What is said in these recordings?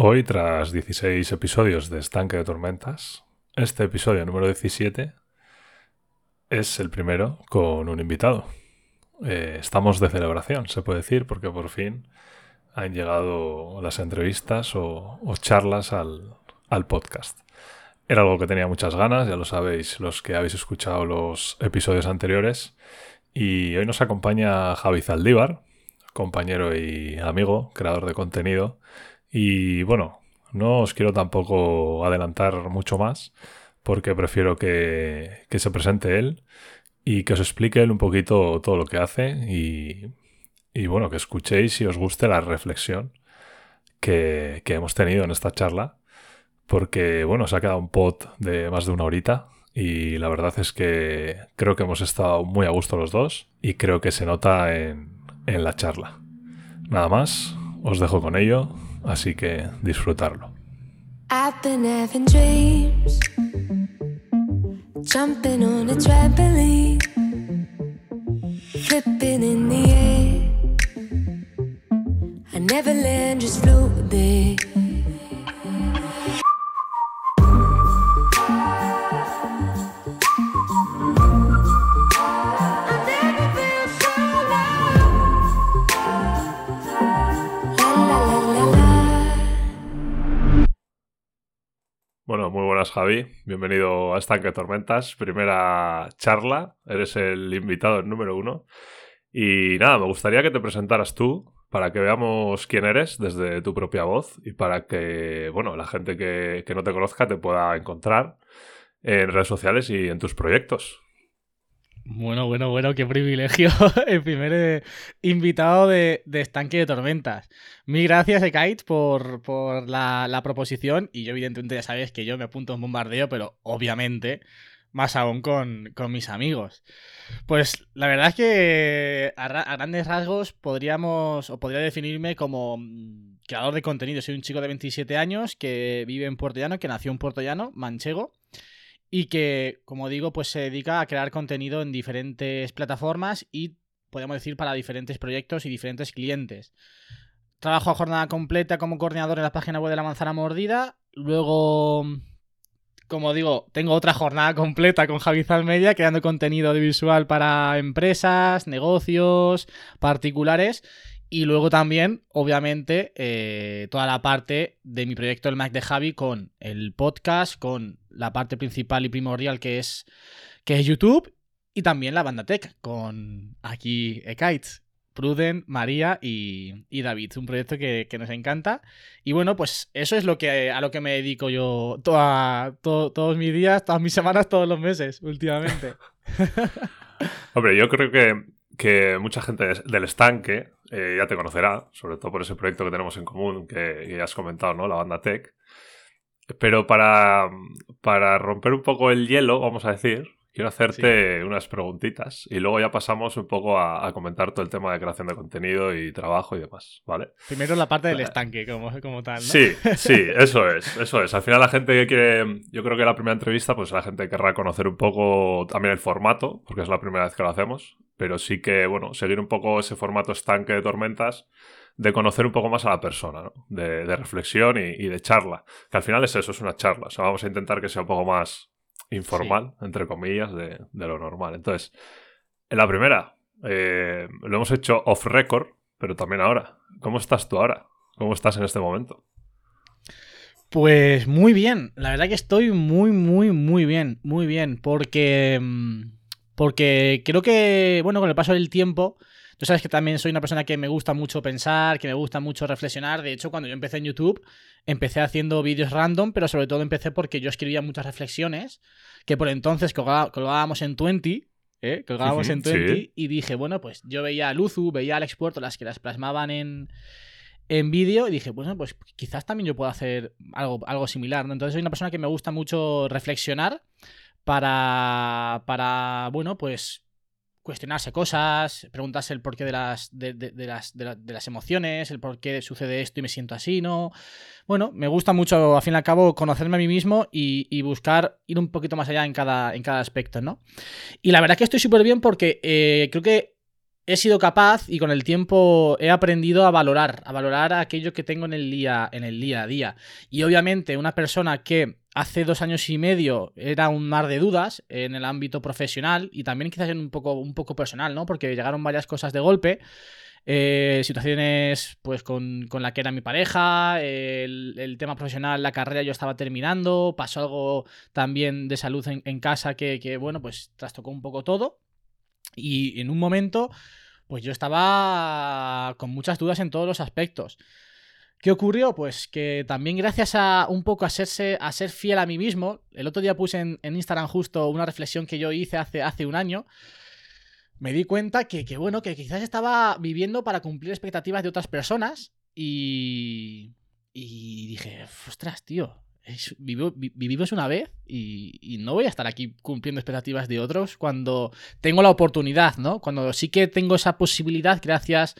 Hoy, tras 16 episodios de Estanque de Tormentas, este episodio número 17 es el primero con un invitado. Eh, estamos de celebración, se puede decir, porque por fin han llegado las entrevistas o, charlas al, al, podcast. Era algo que tenía muchas ganas, ya lo sabéis los que habéis escuchado los episodios anteriores. Y hoy nos acompaña Javi Zaldívar, compañero y amigo, creador de contenido y bueno, no os quiero tampoco adelantar mucho más porque prefiero que, se presente él y que os explique él un poquito todo lo que hace y, y bueno, que escuchéis si os guste la reflexión que, que, hemos tenido en esta charla porque bueno, se ha quedado un pot de más de una horita y la verdad es que creo que hemos estado muy a gusto los dos y creo que se nota en, en la charla. Nada más, os dejo con ello así que disfrutarlo. I've been having dreams, jumping on a trampoline, flipping in the air. I never land, just float there. Muy buenas Javi, bienvenido a Estanque Tormentas, primera charla, eres el invitado número uno. Y nada, me gustaría que te presentaras tú para que veamos quién eres desde tu propia voz y para que, bueno, la gente que, que no te conozca te pueda encontrar en redes sociales y en tus proyectos. Bueno, bueno, bueno, qué privilegio. El primer eh, invitado de, Estanque de Tormentas. Mil gracias, Ekite, por, por la, proposición. Y yo, evidentemente, ya sabes que yo me apunto a un bombardeo, pero obviamente, más aún con, mis amigos. Pues la verdad es que a, grandes rasgos podríamos, o podría definirme como mm, creador de contenido. Soy un chico de 27 años que vive en Puerto Llano, que nació en Puerto Llano, manchego y que, como digo, pues se dedica a crear contenido en diferentes plataformas y, podemos decir, para diferentes proyectos y diferentes clientes. Trabajo a jornada completa como coordinador en la página web de la manzana mordida. Luego, como digo, tengo otra jornada completa con Javi Media creando contenido audiovisual para empresas, negocios, particulares. Y luego también, obviamente, eh, toda la parte de mi proyecto El Mac de Javi con el podcast, con la parte principal y primordial que es, que es YouTube y también la banda tech con aquí Ekites. Pruden, María y, David. Un proyecto que, nos encanta. Y bueno, pues eso es lo que, a lo que me dedico yo todos mis días, todas mis semanas, todos los meses, últimamente. Hombre, yo creo que, que mucha gente del estanque eh, ya te conocerá, sobre todo por ese proyecto que tenemos en común que, ya has comentado, ¿no? La banda Tech. Pero para, para romper un poco el hielo, vamos a decir, quiero hacerte unas preguntitas y luego ya pasamos un poco a, comentar todo el tema de creación de contenido y trabajo y demás, ¿vale? Primero la parte del estanque, como, como tal, ¿no? Sí, sí, eso es, eso es. Al final la gente que quiere, yo creo que la primera entrevista, pues la gente querrá conocer un poco también el formato, porque es la primera vez que lo hacemos, pero sí que, bueno, seguir un poco ese formato estanque de tormentas de conocer un poco más a la persona, ¿no? de, reflexión y, de charla. Que al final es eso, es una charla. O sea, vamos a intentar que sea un poco más informal, entre comillas, de, lo normal. Entonces, en la primera, eh, lo hemos hecho off record, pero también ahora. ¿Cómo estás tú ahora? ¿Cómo estás en este momento? Pues muy bien, la verdad que estoy muy, muy, muy bien, muy bien, porque, mm, porque creo que, bueno, con el paso del tiempo, Tú sabes que también soy una persona que me gusta mucho pensar, que me gusta mucho reflexionar. De hecho, cuando yo empecé en YouTube, empecé haciendo vídeos random, pero sobre todo empecé porque yo escribía muchas reflexiones que por entonces colgábamos en 20. ¿eh? Colgábamos en 20 y dije, bueno, pues yo veía a Luzu, veía a Alex Puerto, las que las plasmaban en, en vídeo y dije, bueno, pues quizás también yo puedo hacer algo, algo similar. ¿no? Entonces soy una persona que me gusta mucho reflexionar para, para bueno, pues cuestionarse cosas, preguntarse el porqué de las, de, las, de, las emociones, el por qué sucede esto y me siento así, ¿no? Bueno, me gusta mucho, al fin y al cabo, conocerme a mí mismo y, buscar ir un poquito más allá en cada, en cada aspecto, ¿no? Y la verdad que estoy súper bien porque eh, creo que he sido capaz y con el tiempo he aprendido a valorar, a valorar aquello que tengo en el día, en el día a día. Y obviamente una persona que hace dos años y medio era un mar de dudas en el ámbito profesional y también quizás en un poco, un poco personal, ¿no? Porque llegaron varias cosas de golpe. Eh, situaciones pues con, la que era mi pareja, el, tema profesional, la carrera yo estaba terminando, pasó algo también de salud en, casa que, que, bueno, pues trastocó un poco todo. Y en un momento, pues yo estaba con muchas dudas en todos los aspectos. ¿Qué ocurrió? Pues que también gracias a un poco a, serse, a ser fiel a mí mismo, el otro día puse en, Instagram justo una reflexión que yo hice hace, hace un año, me di cuenta que, que, bueno, que quizás estaba viviendo para cumplir expectativas de otras personas y... Y dije, ostras, tío, vivimos una vez y, no voy a estar aquí cumpliendo expectativas de otros cuando tengo la oportunidad, ¿no? Cuando sí que tengo esa posibilidad gracias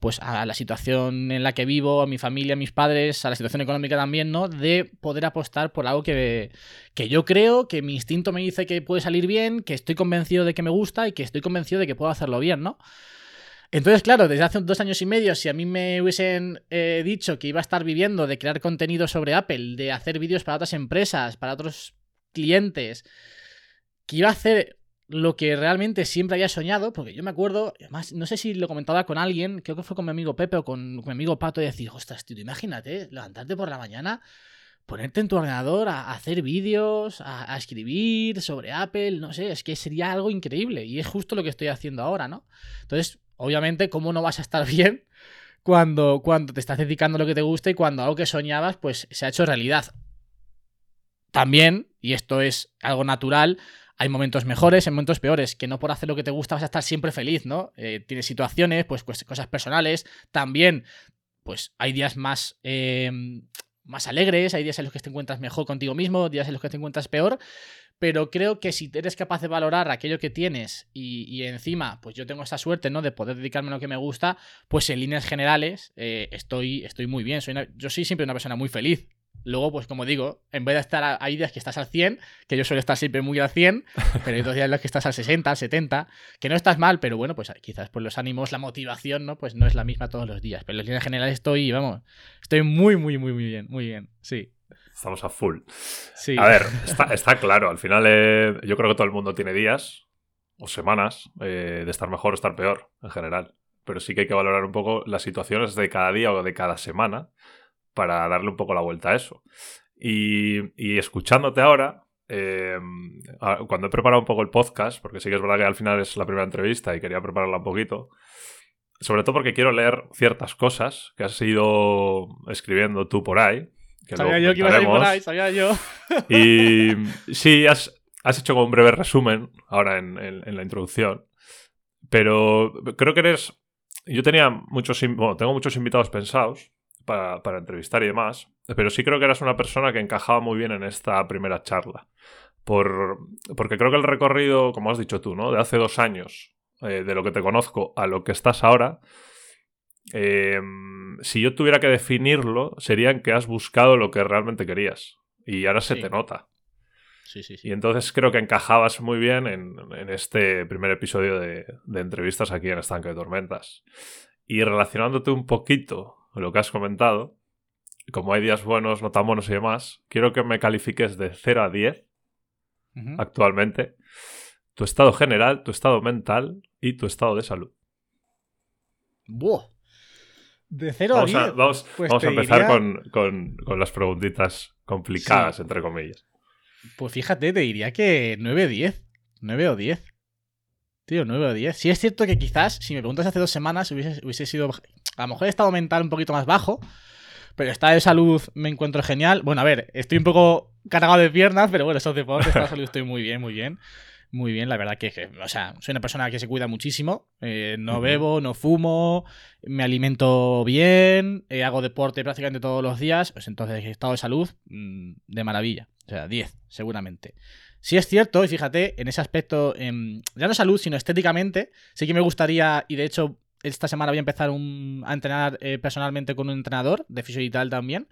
pues a la situación en la que vivo, a mi familia, a mis padres, a la situación económica también, ¿no? De poder apostar por algo que, que yo creo, que mi instinto me dice que puede salir bien, que estoy convencido de que me gusta y que estoy convencido de que puedo hacerlo bien, ¿no? Entonces, claro, desde hace dos años y medio, si a mí me hubiesen eh, dicho que iba a estar viviendo de crear contenido sobre Apple, de hacer vídeos para otras empresas, para otros clientes, que iba a hacer lo que realmente siempre había soñado, porque yo me acuerdo, además, no sé si lo comentaba con alguien, creo que fue con mi amigo Pepe o con, mi amigo Pato, y decir, ostras, tío, imagínate, levantarte por la mañana, ponerte en tu ordenador a, hacer vídeos, a, escribir sobre Apple, no sé, es que sería algo increíble, y es justo lo que estoy haciendo ahora, ¿no? Entonces, Obviamente, ¿cómo no vas a estar bien cuando, cuando te estás dedicando a lo que te gusta y cuando algo que soñabas, pues se ha hecho realidad? También, y esto es algo natural, hay momentos mejores, hay momentos peores, que no por hacer lo que te gusta vas a estar siempre feliz, ¿no? Eh, tienes situaciones, pues, pues, cosas personales, también, pues hay días más, em, más alegres, hay días en los que te encuentras mejor contigo mismo, días en los que te encuentras peor, pero creo que si eres capaz de valorar aquello que tienes y, encima, pues yo tengo esa suerte, ¿no? De poder dedicarme a lo que me gusta, pues en líneas generales eh, estoy, estoy muy bien. Soy yo soy siempre una persona muy feliz. Luego, pues como digo, en vez de estar, hay días que estás al 100, que yo suelo estar siempre muy al 100, pero hay dos días en los que estás al 60, al 70, que no estás mal, pero bueno, pues quizás por los ánimos, la motivación, ¿no? Pues no es la misma todos los días. Pero en líneas generales estoy, vamos, estoy muy, muy, muy, muy bien, muy bien, sí. Estamos a full. Sí. A ver, está, claro. Al final, eh, yo creo que todo el mundo tiene días o semanas eh, de estar mejor o estar peor, en general. Pero sí que hay que valorar un poco las situaciones de cada día o de cada semana para darle un poco la vuelta a eso. Y, escuchándote ahora, em, cuando he preparado un poco el podcast, porque sí que es verdad que al final es la primera entrevista y quería prepararla un poquito, sobre todo porque quiero leer ciertas cosas que has ido escribiendo tú por ahí, sabía yo que ibas a ir por ahí, sabía yo. Y sí, has, hecho un breve resumen ahora en, la introducción. Pero creo que eres. Yo tenía muchos. Bueno, tengo muchos invitados pensados para, entrevistar y demás. Pero sí creo que eras una persona que encajaba muy bien en esta primera charla. Por, porque creo que el recorrido, como has dicho tú, ¿no? De hace dos años, eh, de lo que te conozco a lo que estás ahora, Em, si yo tuviera que definirlo, serían que has buscado lo que realmente querías. Y ahora se te nota. Sí, sí, sí. Y entonces creo que encajabas muy bien en, este primer episodio de, entrevistas aquí en Estanque de Tormentas. Y relacionándote un poquito lo que has comentado, como hay días buenos, no tan buenos y demás, quiero que me califiques de 0 a 10 actualmente tu estado general, tu estado mental y tu estado de salud. Buah. De 0 a 10. vamos, pues a empezar con, las preguntitas complicadas, entre comillas. Pues fíjate, te diría que 9 o 10. 9 o 10. Tío, 9 o 10. Sí es cierto que quizás, si me preguntas hace dos semanas, hubiese, hubiese sido... A lo mejor he estado mental un poquito más bajo, pero está de salud me encuentro genial. Bueno, a ver, estoy un poco cargado de piernas, pero bueno, esos deportes, de salud estoy muy bien, muy bien muy bien. La verdad que, o sea, soy una persona que se cuida muchísimo. Eh, no bebo, no fumo, me alimento bien, eh, hago deporte prácticamente todos los días. Pues entonces, estado de salud, mm, de maravilla. O sea, 10, seguramente. Sí es cierto, y fíjate, en ese aspecto, em, ya no salud, sino estéticamente, sí que me gustaría, y de hecho esta semana voy a empezar a entrenar eh, personalmente con un entrenador de fisio también,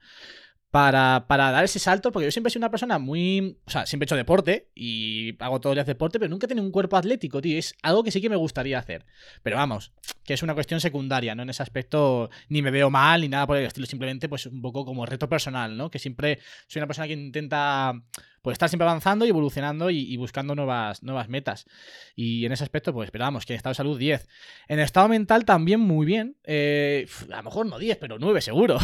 para, para, dar ese salto, porque yo siempre he sido una persona muy. O sea, siempre he hecho deporte y hago todos los días deporte, pero nunca he tenido un cuerpo atlético, tío. Es algo que sí que me gustaría hacer. Pero vamos, que es una cuestión secundaria, ¿no? En ese aspecto ni me veo mal ni nada por el estilo, simplemente pues un poco como reto personal, ¿no? Que siempre soy una persona que intenta pues estar siempre avanzando y evolucionando y, buscando nuevas, nuevas metas. Y en ese aspecto, pues esperamos que en estado de salud 10. En estado mental también muy bien. Eh, a lo mejor no 10, pero 9 seguro.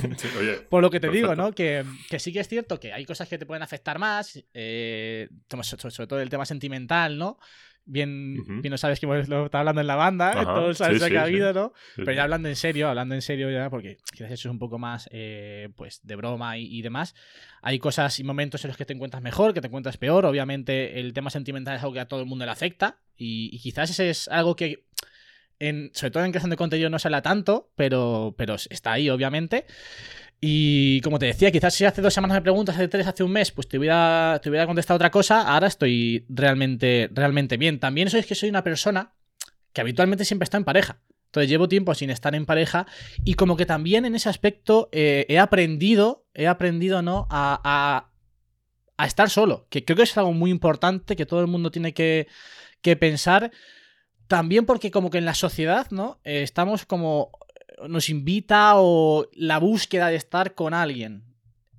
Por lo que te digo, ¿no? Que, sí que es cierto que hay cosas que te pueden afectar más, eh, sobre todo el tema sentimental, ¿no? Bien, bien no sabes que lo está hablando en la banda, todo el que ha habido, ¿no? Pero ya hablando en serio, hablando en serio ya, porque quizás eso es un poco más eh, pues de broma y, demás. Hay cosas y momentos en los que te encuentras mejor, que te encuentras peor. Obviamente el tema sentimental es algo que a todo el mundo le afecta y, quizás ese es algo que en, sobre todo en creación de contenido no se habla tanto, pero, pero está ahí, obviamente. Y como te decía, quizás si hace dos semanas me preguntas, hace tres, hace un mes, pues te hubiera, te hubiera contestado otra cosa. Ahora estoy realmente, realmente bien. También sois que soy una persona que habitualmente siempre está en pareja. Entonces llevo tiempo sin estar en pareja y como que también en ese aspecto eh, he aprendido, he aprendido, ¿no? A, a, estar solo, que creo que es algo muy importante que todo el mundo tiene que, que pensar. También porque como que en la sociedad, ¿no? Eh, estamos como nos invita o la búsqueda de estar con alguien.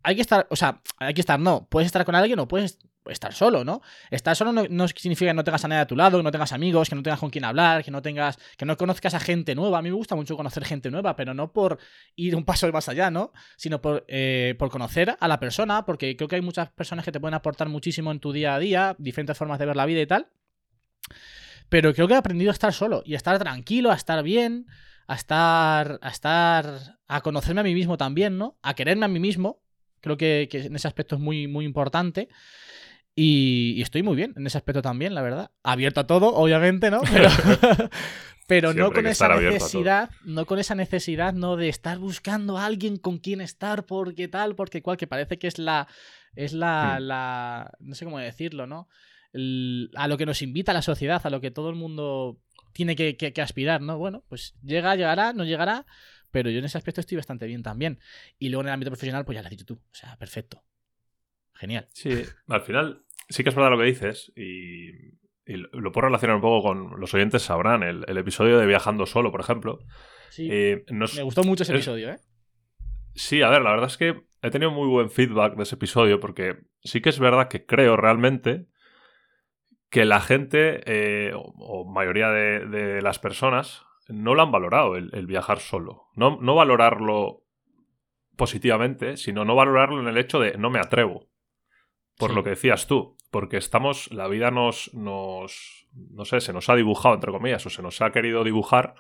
Hay que estar, o sea, hay que estar, no, puedes estar con alguien o puedes estar solo, ¿no? Estar solo no, significa que no tengas a nadie a tu lado, que no tengas amigos, que no tengas con quien hablar, que no tengas, que no conozcas a gente nueva. A mí me gusta mucho conocer gente nueva, pero no por ir un paso más allá, ¿no? Sino por, eh, por conocer a la persona, porque creo que hay muchas personas que te pueden aportar muchísimo en tu día a día, diferentes formas de ver la vida y tal. Pero creo que he aprendido a estar solo y a estar tranquilo, a estar bien, a estar, a estar, a conocerme a mí mismo también, ¿no? A quererme a mí mismo. Creo que, en ese aspecto es muy, muy importante. Y, estoy muy bien en ese aspecto también, la verdad. Abierto a todo, obviamente, ¿no? Pero, pero no con esa necesidad, no con esa necesidad, no de estar buscando a alguien con quien estar, porque tal, porque cual, que parece que es la, es la, hmm. la no sé cómo decirlo, ¿no? a lo que nos invita la sociedad, a lo que todo el mundo tiene que, aspirar, ¿no? Bueno, pues llega, llegará, no llegará, pero yo en ese aspecto estoy bastante bien también. Y luego en el ámbito profesional, pues ya lo has dicho tú. O sea, perfecto. Genial. Sí, al final sí que es verdad lo que dices y, lo puedo relacionar un poco con los oyentes sabrán. El, episodio de Viajando Solo, por ejemplo. Sí. Eh, me gustó mucho ese episodio, ¿eh? Sí, a ver, la verdad es que he tenido muy buen feedback de ese episodio porque sí que es verdad que creo realmente que la gente, eh, o, mayoría de, las personas, no lo han valorado el, viajar solo. No, no, valorarlo positivamente, sino no valorarlo en el hecho de no me atrevo. Por lo que decías tú. Porque estamos, la vida nos, nos, no sé, se nos ha dibujado, entre comillas, o se nos ha querido dibujar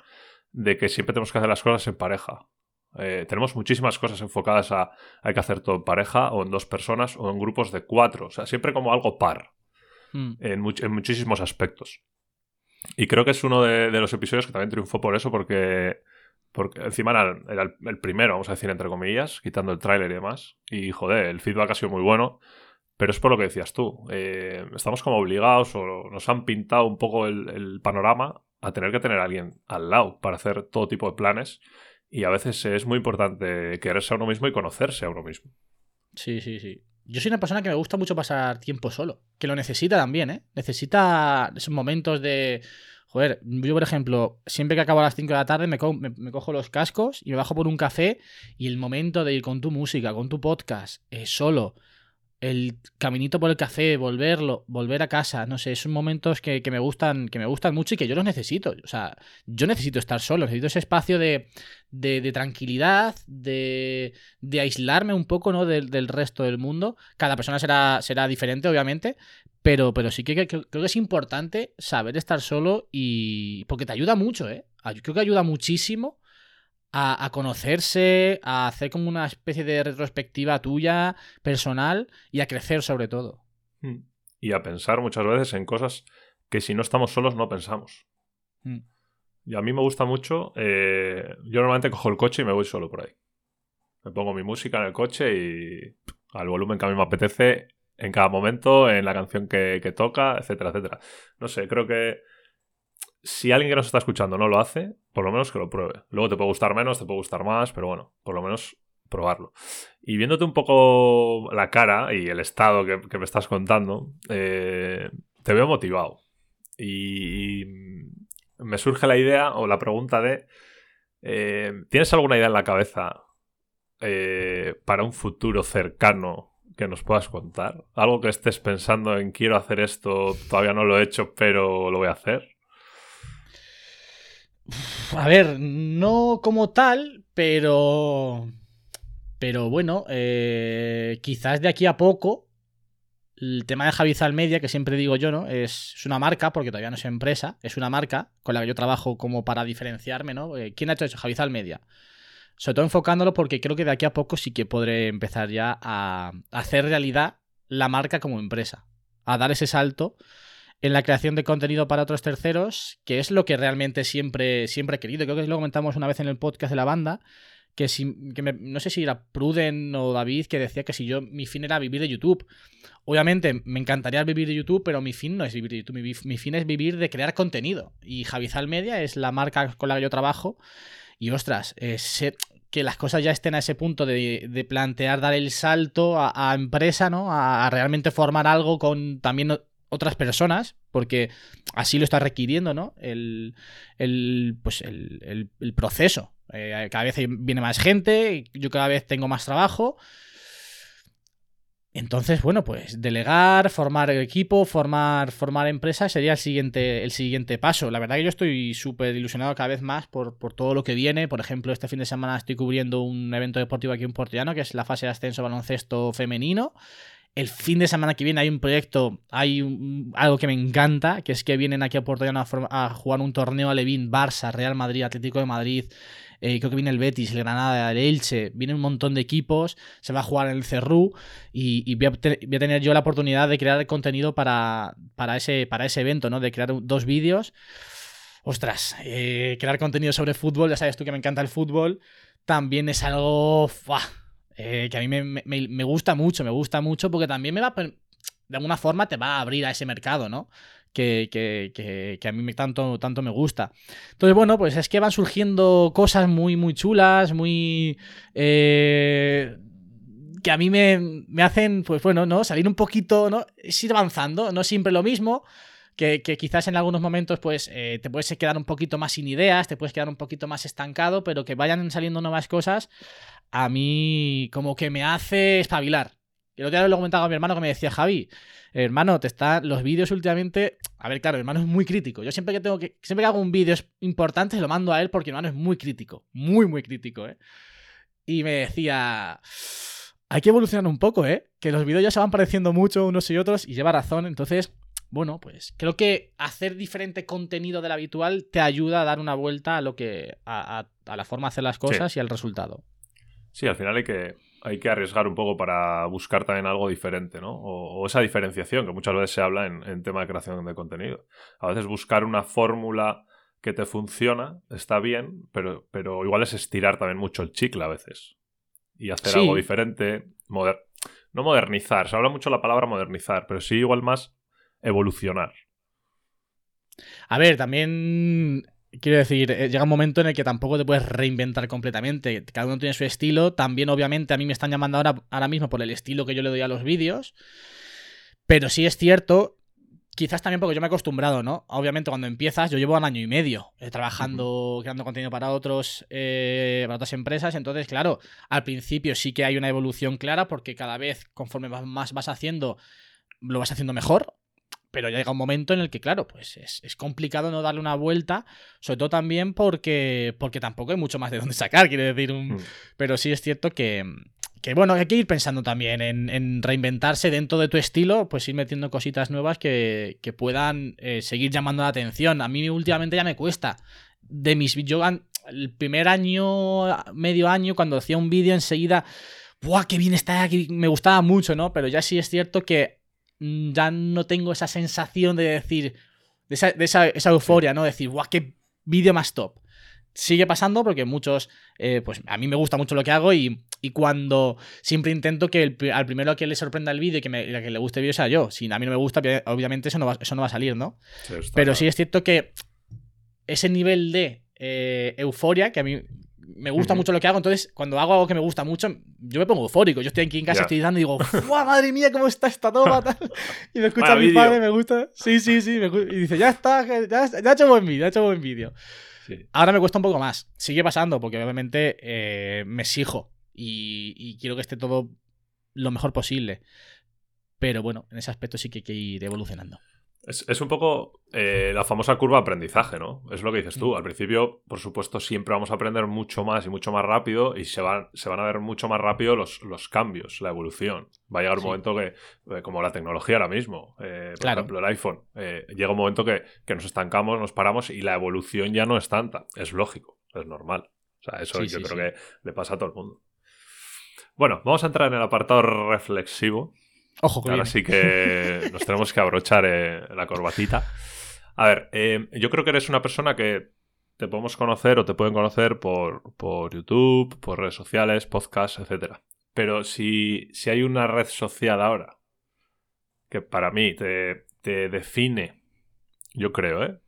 de que siempre tenemos que hacer las cosas en pareja. Eh, tenemos muchísimas cosas enfocadas a hay que hacer todo en pareja o en dos personas o en grupos de cuatro. O sea, siempre como algo par. Mm. en, muchísimos aspectos. Y creo que es uno de, los episodios que también triunfó por eso, porque, porque encima era, el, primero, vamos a decir, entre comillas, quitando el tráiler y demás. Y joder, el feedback ha sido muy bueno. Pero es por lo que decías tú. Eh, estamos como obligados o nos han pintado un poco el, panorama a tener que tener a alguien al lado para hacer todo tipo de planes. Y a veces es muy importante quererse a uno mismo y conocerse a uno mismo. Sí, sí, sí. Yo soy una persona que me gusta mucho pasar tiempo solo, que lo necesita también, ¿eh? Necesita esos momentos de... Joder, yo por ejemplo, siempre que acabo a las 5 de la tarde me, cojo los cascos y me bajo por un café y el momento de ir con tu música, con tu podcast, eh, solo, el caminito por el café, volverlo, volver a casa, no sé, son momentos que, me gustan, que me gustan mucho y que yo los necesito. O sea, yo necesito estar solo, necesito ese espacio de, de, tranquilidad, de, de, aislarme un poco ¿no? del, resto del mundo. Cada persona será, será diferente, obviamente, pero, pero sí que, creo que es importante saber estar solo y. porque te ayuda mucho, ¿eh? Creo que ayuda muchísimo a, conocerse, a hacer como una especie de retrospectiva tuya, personal, y a crecer sobre todo. Hmm. Y a pensar muchas veces en cosas que si no estamos solos no pensamos. Hmm. Y a mí me gusta mucho, eh, yo normalmente cojo el coche y me voy solo por ahí. Me pongo mi música en el coche y al volumen que a mí me apetece en cada momento, en la canción que, que toca, etcétera, etcétera. No sé, creo que si alguien que nos está escuchando no lo hace, por lo menos que lo pruebe. Luego te puede gustar menos, te puede gustar más, pero bueno, por lo menos probarlo. Y viéndote un poco la cara y el estado que, me estás contando, eh, te veo motivado. Y, me surge la idea o la pregunta de, eh, ¿tienes alguna idea en la cabeza eh, para un futuro cercano que nos puedas contar? Algo que estés pensando en quiero hacer esto, todavía no lo he hecho, pero lo voy a hacer. A ver, no como tal, pero. Pero bueno, eh, quizás de aquí a poco. El tema de Javizal Media, que siempre digo yo, ¿no? Es, una marca, porque todavía no es empresa, es una marca con la que yo trabajo como para diferenciarme, ¿no? Eh, ¿Quién ha hecho eso? Javizal Media. Sobre todo enfocándolo porque creo que de aquí a poco sí que podré empezar ya a hacer realidad la marca como empresa. A dar ese salto en la creación de contenido para otros terceros, que es lo que realmente siempre, siempre he querido. Creo que lo comentamos una vez en el podcast de la banda, que, si, no sé si era Pruden o David que decía que si yo mi fin era vivir de YouTube. Obviamente me encantaría vivir de YouTube, pero mi fin no es vivir de YouTube, mi, fin es vivir de crear contenido. Y Javizal Media es la marca con la que yo trabajo. Y ostras, eh, que las cosas ya estén a ese punto de, plantear dar el salto a, empresa, ¿no? A, realmente formar algo con también otras personas, porque así lo está requiriendo, ¿no? El, pues el, proceso. Eh, cada vez viene más gente, yo cada vez tengo más trabajo. Entonces, bueno, pues delegar, formar equipo, formar, formar empresa sería el siguiente, el siguiente paso. La verdad que yo estoy súper ilusionado cada vez más por, por, todo lo que viene. Por ejemplo, este fin de semana estoy cubriendo un evento deportivo aquí en Portillano, que es la fase de ascenso baloncesto femenino. El fin de semana que viene hay un proyecto, hay algo que me encanta, que es que vienen aquí a Puerto Llano a, jugar un torneo a Levín, Barça, Real Madrid, Atlético de Madrid, eh, creo que viene el Betis, el Granada, el Elche, viene un montón de equipos, se va a jugar en el Cerrú y, voy, a tener yo la oportunidad de crear contenido para, para, ese, para ese evento, ¿no? De crear dos vídeos. Ostras, eh, crear contenido sobre fútbol, ya sabes tú que me encanta el fútbol, también es algo... Eh, que a mí me, gusta mucho, me gusta mucho porque también me va, de alguna forma te va a abrir a ese mercado, ¿no? Que, que, a mí me, tanto, tanto me gusta. Entonces, bueno, pues es que van surgiendo cosas muy, muy chulas, muy... Eh, que a mí me, hacen, pues bueno, ¿no? Salir un poquito, ¿no? Es ir avanzando, no siempre lo mismo. Que, quizás en algunos momentos pues eh, te puedes quedar un poquito más sin ideas, te puedes quedar un poquito más estancado, pero que vayan saliendo nuevas cosas a mí como que me hace espabilar. El otro día lo comentaba a mi hermano que me decía, Javi, hermano, te están los vídeos últimamente. A ver, claro, mi hermano es muy crítico. Yo siempre que tengo que. Siempre que hago un vídeo importante, lo mando a él porque mi hermano es muy crítico. Muy, muy crítico, ¿eh? Y me decía. Hay que evolucionar un poco, ¿eh? Que los vídeos ya se van pareciendo mucho unos y otros y lleva razón. Entonces, bueno, pues creo que hacer diferente contenido del habitual te ayuda a dar una vuelta a lo que. a, la forma de hacer las cosas y al resultado. Sí, al final hay que, hay que arriesgar un poco para buscar también algo diferente, ¿no? O, esa diferenciación que muchas veces se habla en, tema de creación de contenido. A veces buscar una fórmula que te funciona está bien, pero, pero igual es estirar también mucho el chicle a veces. Y hacer algo diferente, no modernizar, se habla mucho la palabra modernizar, pero sí igual más evolucionar. A ver, también Quiero decir, eh, llega un momento en el que tampoco te puedes reinventar completamente. Cada uno tiene su estilo. También, obviamente, a mí me están llamando ahora, ahora mismo por el estilo que yo le doy a los vídeos. Pero sí es cierto, quizás también porque yo me he acostumbrado, ¿no? Obviamente, cuando empiezas, yo llevo un año y medio eh, trabajando, creando contenido para otros, eh, para otras empresas. Entonces, claro, al principio sí que hay una evolución clara, porque cada vez, conforme más vas haciendo, lo vas haciendo mejor pero llega un momento en el que, claro, pues es, complicado no darle una vuelta, sobre todo también porque, porque tampoco hay mucho más de dónde sacar, quiere decir, un... Hmm. pero sí es cierto que, que, bueno, hay que ir pensando también en, reinventarse dentro de tu estilo, pues ir metiendo cositas nuevas que, puedan eh, seguir llamando la atención. A mí últimamente ya me cuesta. De mis yo el primer año, medio año, cuando hacía un vídeo enseguida, ¡buah, qué bien está! aquí! Me gustaba mucho, ¿no? Pero ya sí es cierto que ya no tengo esa sensación de decir, de esa, euforia, ¿no? decir, guau, qué vídeo más top. Sigue pasando porque muchos, eh, pues a mí me gusta mucho lo que hago y, cuando siempre intento que al primero que le sorprenda el vídeo y que, que le guste el vídeo sea yo. Si a mí no me gusta, obviamente eso no va, eso no va a salir, ¿no? Pero sí es cierto que ese nivel de eh, euforia que a mí me gusta mucho lo que hago, entonces cuando hago algo que me gusta mucho, yo me pongo eufórico. Yo estoy aquí en casa, estoy dando y digo, ¡Fua, madre mía, cómo está esta toma! Y me escucha mi padre, me gusta. Sí, sí, sí. y dice, ya está, ya, ya, ha hecho buen vídeo, ha hecho buen vídeo. Ahora me cuesta un poco más. Sigue pasando, porque obviamente eh, me exijo y, quiero que esté todo lo mejor posible. Pero bueno, en ese aspecto sí que hay que ir evolucionando. Es, un poco eh, la famosa curva de aprendizaje, ¿no? Es lo que dices tú. Mm. Al principio, por supuesto, siempre vamos a aprender mucho más y mucho más rápido y se van, se van a ver mucho más rápido los, los cambios, la evolución. Va a llegar un momento que, eh, como la tecnología ahora mismo, eh, por ejemplo, el iPhone, llega un momento que, nos estancamos, nos paramos y la evolución ya no es tanta. Es lógico, es normal. O sea, eso yo creo que le pasa a todo el mundo. Bueno, vamos a entrar en el apartado reflexivo Ojo, Ahora sí que nos tenemos que abrochar eh, la corbatita. A ver, eh, yo creo que eres una persona que te podemos conocer o te pueden conocer por, YouTube, por redes sociales, podcasts, etc. Pero si, si, hay una red social ahora que para mí te, te define, yo creo, ¿eh?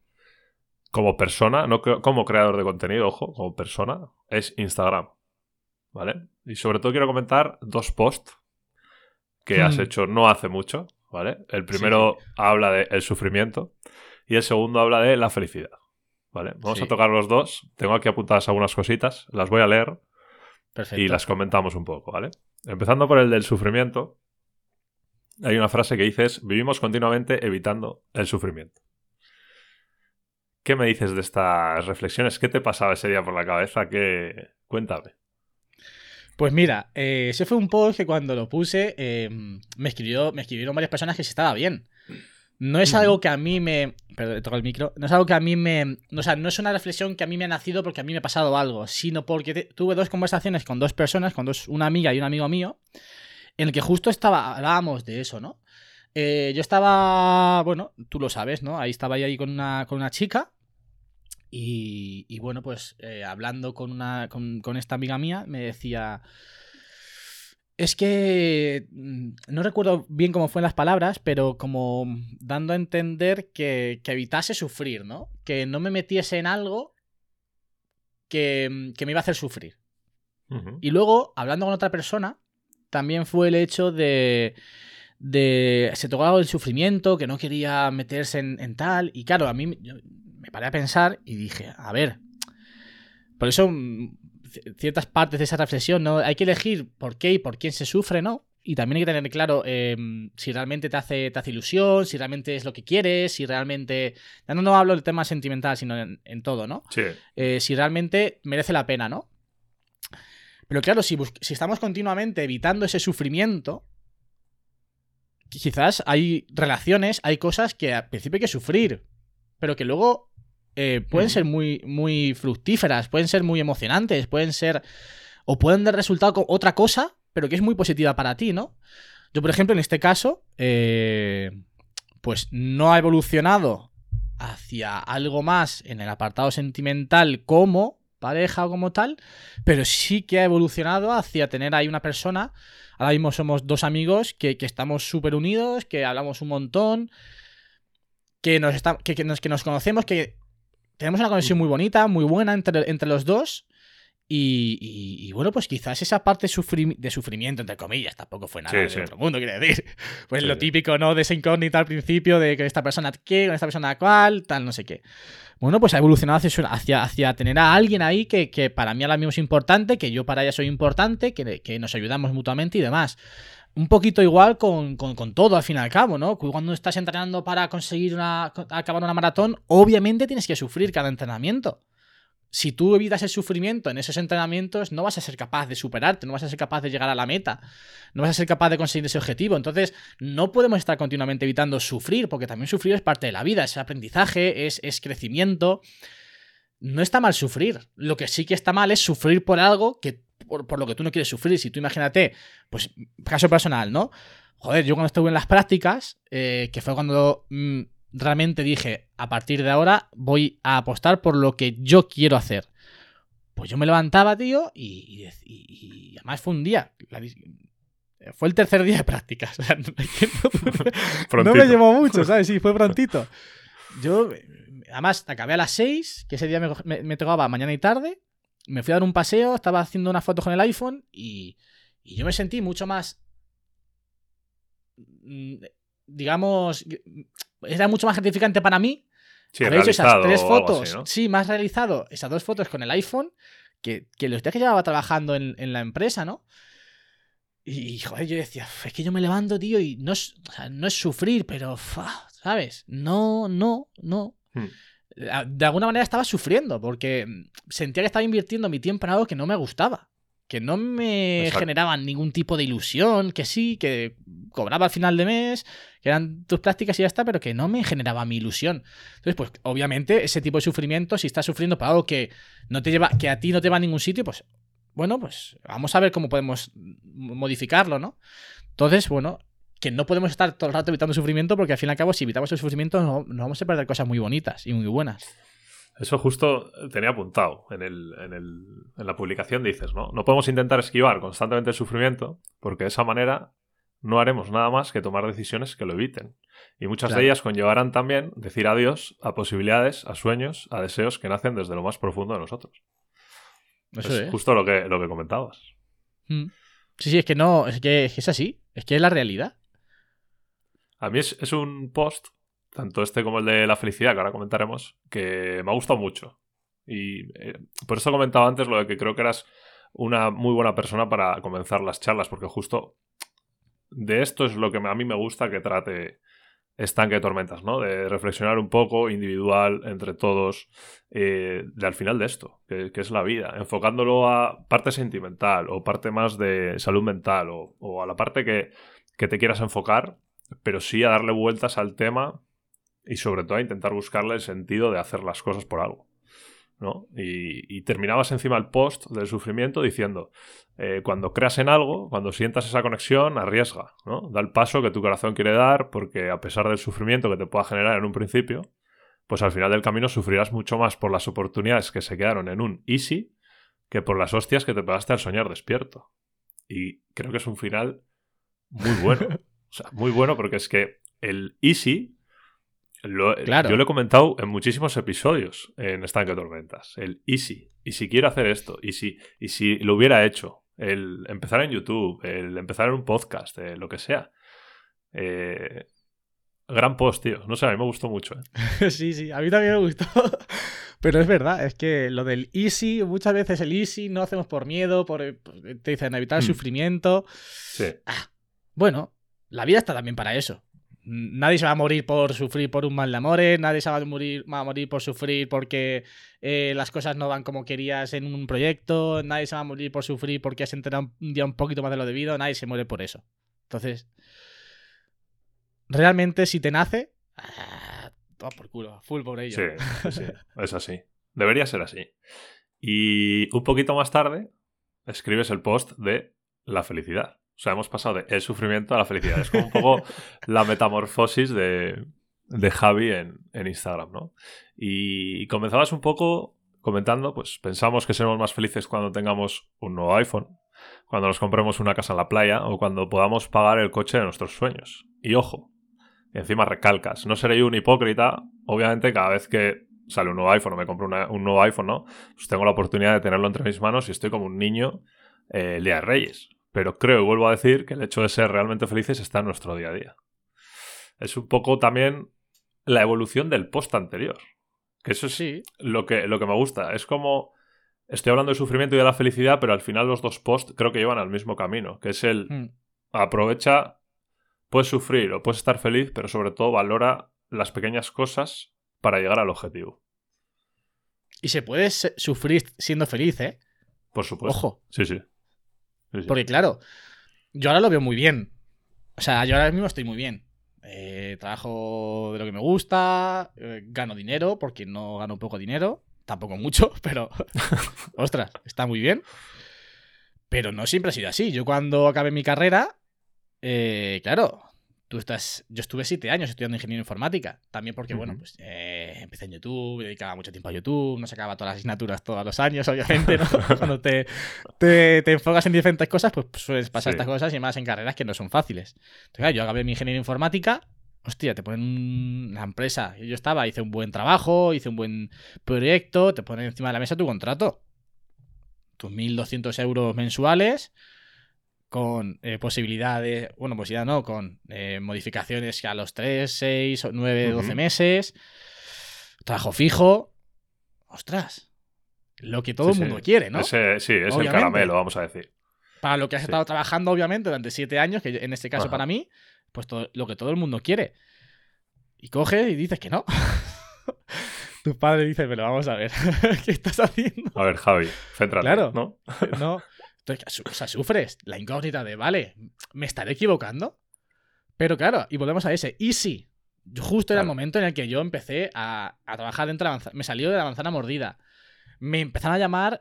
Como persona, no como creador de contenido, ojo, como persona, es Instagram. ¿Vale? Y sobre todo quiero comentar dos posts que has hmm. hecho no hace mucho, ¿vale? El primero habla del el sufrimiento y el segundo habla de la felicidad, ¿vale? Vamos a tocar los dos. Tengo aquí apuntadas algunas cositas, las voy a leer y las comentamos un poco, ¿vale? Empezando por el del sufrimiento, hay una frase que dices, vivimos continuamente evitando el sufrimiento. ¿Qué me dices de estas reflexiones? ¿Qué te pasaba ese día por la cabeza? ¿Qué... Cuéntame. Pues mira, eh, ese fue un post que cuando lo puse em, me, escribió, me escribieron varias personas que se estaba bien. No es algo que a mí me. Perdón, toco el micro. No es algo que a mí me. O sea, no es una reflexión que a mí me ha nacido porque a mí me ha pasado algo, sino porque tuve dos conversaciones con dos personas, con dos, una amiga y un amigo mío, en el que justo estaba, hablábamos de eso, ¿no? Eh, yo estaba, bueno, tú lo sabes, ¿no? Ahí estaba yo ahí con una, con una chica y, bueno, pues eh, hablando con, una, con, esta amiga mía, me decía, es que mm, no recuerdo bien cómo fueron las palabras, pero como dando a entender que, evitase sufrir, ¿no? Que no me metiese en algo que, mm, me iba a hacer sufrir. Y luego, hablando con otra persona, también fue el hecho de de se tocaba el sufrimiento, que no quería meterse en, en, tal. Y claro, a mí me paré a pensar y dije, a ver, por eso mm, ciertas partes de esa reflexión, ¿no? Hay que elegir por qué y por quién se sufre, ¿no? Y también hay que tener claro em, si realmente te hace, te hace ilusión, si realmente es lo que quieres, si realmente... Ya no, no hablo del tema sentimental, sino en, todo, ¿no? Sí. Eh, si realmente merece la pena, ¿no? Pero claro, si, si estamos continuamente evitando ese sufrimiento, quizás hay relaciones, hay cosas que al principio hay que sufrir, pero que luego eh, pueden ser muy, muy fructíferas, pueden ser muy emocionantes, pueden ser. o pueden dar resultado con otra cosa, pero que es muy positiva para ti, ¿no? Yo, por ejemplo, en este caso, eh, pues no ha evolucionado hacia algo más en el apartado sentimental como pareja o como tal, pero sí que ha evolucionado hacia tener ahí una persona. Ahora mismo somos dos amigos que, estamos súper unidos, que hablamos un montón, que nos, que, nos, que nos conocemos, que tenemos una conexión muy bonita, muy buena entre, entre los dos. Y, bueno, pues quizás esa parte de sufrimiento, entre comillas, tampoco fue nada de otro mundo, quiere decir. Pues lo típico, ¿no? De esa incógnita al principio, de que esta persona qué, con esta persona cuál, tal, no sé qué. Bueno, pues ha evolucionado hacia, hacia, tener a alguien ahí que, que, para mí ahora mismo es importante, que yo para ella soy importante, que, que nos ayudamos mutuamente y demás un poquito igual con, todo, al fin y al cabo, ¿no? Cuando estás entrenando para conseguir una, acabar una maratón, obviamente tienes que sufrir cada entrenamiento. Si tú evitas el sufrimiento en esos entrenamientos, no vas a ser capaz de superarte, no vas a ser capaz de llegar a la meta, no vas a ser capaz de conseguir ese objetivo. Entonces, no podemos estar continuamente evitando sufrir, porque también sufrir es parte de la vida, es aprendizaje, es, es crecimiento. No está mal sufrir. Lo que sí que está mal es sufrir por algo que por, lo que tú no quieres sufrir. Si tú imagínate, pues caso personal, ¿no? Joder, yo cuando estuve en las prácticas, eh, que fue cuando mm, realmente dije, a partir de ahora voy a apostar por lo que yo quiero hacer. Pues yo me levantaba, tío, y, además fue un día. fue el tercer día de prácticas. O sea, no, me llevó mucho, ¿sabes? Sí, fue prontito. Yo, además, acabé a las 6, que ese día me, me, me tocaba mañana y tarde. Me fui a dar un paseo, estaba haciendo una foto con el iPhone y, y yo me sentí mucho más mm, digamos, era mucho más gratificante para mí Sí, haber hecho esas tres fotos, así, ¿no? sí, más realizado esas dos fotos con el iPhone que, que los días que llevaba trabajando en, en la empresa, ¿no? Y, joder, yo decía, "Uf, es que yo me levanto, tío, y no es, o sea, no es sufrir, pero, fa, ¿sabes? No, no, no. Hmm. De alguna manera estaba sufriendo, porque sentía que estaba invirtiendo mi tiempo en algo que no me gustaba. Que no me Exacto. generaba ningún tipo de ilusión, que sí, que cobraba al final de mes, que eran tus prácticas y ya está, pero que no me generaba mi ilusión. Entonces, pues obviamente ese tipo de sufrimiento, si estás sufriendo por algo que no te lleva, que a ti no te va a ningún sitio, pues bueno, pues vamos a ver cómo podemos modificarlo, ¿no? Entonces, bueno, que no podemos estar todo el rato evitando sufrimiento, porque al fin y al cabo, si evitamos el sufrimiento, no- nos vamos a perder cosas muy bonitas y muy buenas. Eso justo tenía apuntado en, el, en, el- en la publicación, dices, ¿no? No podemos intentar esquivar constantemente el sufrimiento porque de esa manera no haremos nada más que tomar decisiones que lo eviten. Y muchas Claro. de ellas conllevarán también decir adiós a posibilidades, a sueños, a deseos que nacen desde lo más profundo de nosotros. Eso es es. justo lo que, lo que comentabas. Mm. Sí, sí, es que no, es que es así, es que es la realidad. A mí es, un post, tanto este como el de la felicidad, que ahora comentaremos, que me ha gustado mucho. Y eh, por eso comentaba antes lo de que creo que eras una muy buena persona para comenzar las charlas, porque justo de esto es lo que a mí me gusta que trate Estanque de Tormentas, ¿no? De reflexionar un poco individual, entre todos, eh, de al final de esto, que, que es la vida, enfocándolo a parte sentimental o parte más de salud mental o, o a la parte que, que te quieras enfocar, pero sí a darle vueltas al tema y sobre todo a intentar buscarle el sentido de hacer las cosas por algo. ¿no? Y, terminabas encima el post del sufrimiento diciendo, eh, cuando creas en algo, cuando sientas esa conexión, arriesga, ¿no? Da el paso que tu corazón quiere dar, porque a pesar del sufrimiento que te pueda generar en un principio, pues al final del camino sufrirás mucho más por las oportunidades que se quedaron en un easy que por las hostias que te pegaste al soñar despierto. Y creo que es un final muy bueno. Sea, muy bueno porque es que el easy lo- Claro. Yo lo he comentado en muchísimos episodios en Estanque de Tormentas. El easy. Y si quiero hacer esto. Y si, y si lo hubiera hecho. El empezar en YouTube. El empezar en un podcast. eh, lo que sea. Eh, gran post, tío. No sé, a mí me gustó mucho. eh. sí, sí, a mí también me gustó. Pero es verdad, es que lo del easy, muchas veces el easy no hacemos por miedo, por, te dicen evitar el Mm. sufrimiento. Sí. Bueno, la vida está también para eso. Nadie se va a morir por sufrir por un mal de amores, nadie se va a morir, va a morir por sufrir porque eh, las cosas no van como querías en un proyecto, nadie se va a morir por sufrir porque has enterado un día un poquito más de lo debido, nadie se muere por eso. Entonces, realmente si te nace, ah, toma por culo, full por ello. Sí, es así. Debería ser así. Y un poquito más tarde escribes el post de la felicidad. O sea, hemos pasado de el sufrimiento a la felicidad. Es como un poco la metamorfosis de, de Javi en, en Instagram, ¿no? Y comenzabas un poco comentando, pues pensamos que seremos más felices cuando tengamos un nuevo iPhone, cuando nos compremos una casa en la playa o cuando podamos pagar el coche de nuestros sueños. Y ojo, encima recalcas, no seré yo un hipócrita, obviamente cada vez que sale un nuevo iPhone o me compro una- un nuevo iPhone, ¿no? Pues tengo la oportunidad de tenerlo entre mis manos y estoy como un niño eh, el día de Reyes. Pero creo y vuelvo a decir que el hecho de ser realmente felices está en nuestro día a día. Es un poco también la evolución del post anterior. Que eso es Sí, lo que, lo que me gusta. Es como. Estoy hablando del sufrimiento y de la felicidad, pero al final los dos posts creo que llevan al mismo camino. Que es el mm, aprovecha. Puedes sufrir o puedes estar feliz, pero sobre todo valora las pequeñas cosas para llegar al objetivo. Y se puede sufrir siendo feliz, ¿eh? Por supuesto. Ojo. Sí, sí. Sí, sí. Porque claro, yo ahora lo veo muy bien. O sea, yo ahora mismo estoy muy bien. Eh, trabajo de lo que me gusta, eh, gano dinero, porque no gano poco dinero, tampoco mucho, pero ostras, está muy bien. Pero no siempre ha sido así. Yo cuando acabé mi carrera, eh, claro, tú estás. Yo estuve siete años estudiando ingeniería informática. También porque, bueno, pues eh, empecé en YouTube, dedicaba mucho tiempo a YouTube, no sacaba todas las asignaturas todos los años, obviamente, ¿no? Cuando te, te, te enfocas en diferentes cosas, pues sueles pasar Sí. estas cosas y más en carreras que no son fáciles. Entonces, claro, yo acabé mi ingeniería informática. Hostia, te ponen un- una empresa. Yo estaba, hice un buen trabajo, hice un buen proyecto, te ponen encima de la mesa tu contrato. tus 1.200 euros mensuales con eh, posibilidades, bueno, posibilidad no, con eh, modificaciones a los 3, 6, 9, 12 meses, trabajo fijo. Ostras, lo que todo el mundo quiere, ¿no? sí, es el caramelo, vamos a decir. Para lo que has estado trabajando, obviamente, durante 7 años, que en este caso para mí, pues lo que todo el mundo quiere. Y coges y dices que no. Tu padre dice, pero vamos a ver, ¿qué estás haciendo? A ver, Javi, céntrate, claro, ¿no? no. O sea, sufres la incógnita de, vale, ¿me estaré equivocando? Pero claro, y volvemos a ese, y sí, justo era el momento en el que yo empecé a, trabajar dentro de la manzana, me salió de la manzana mordida. Me empezaron a llamar,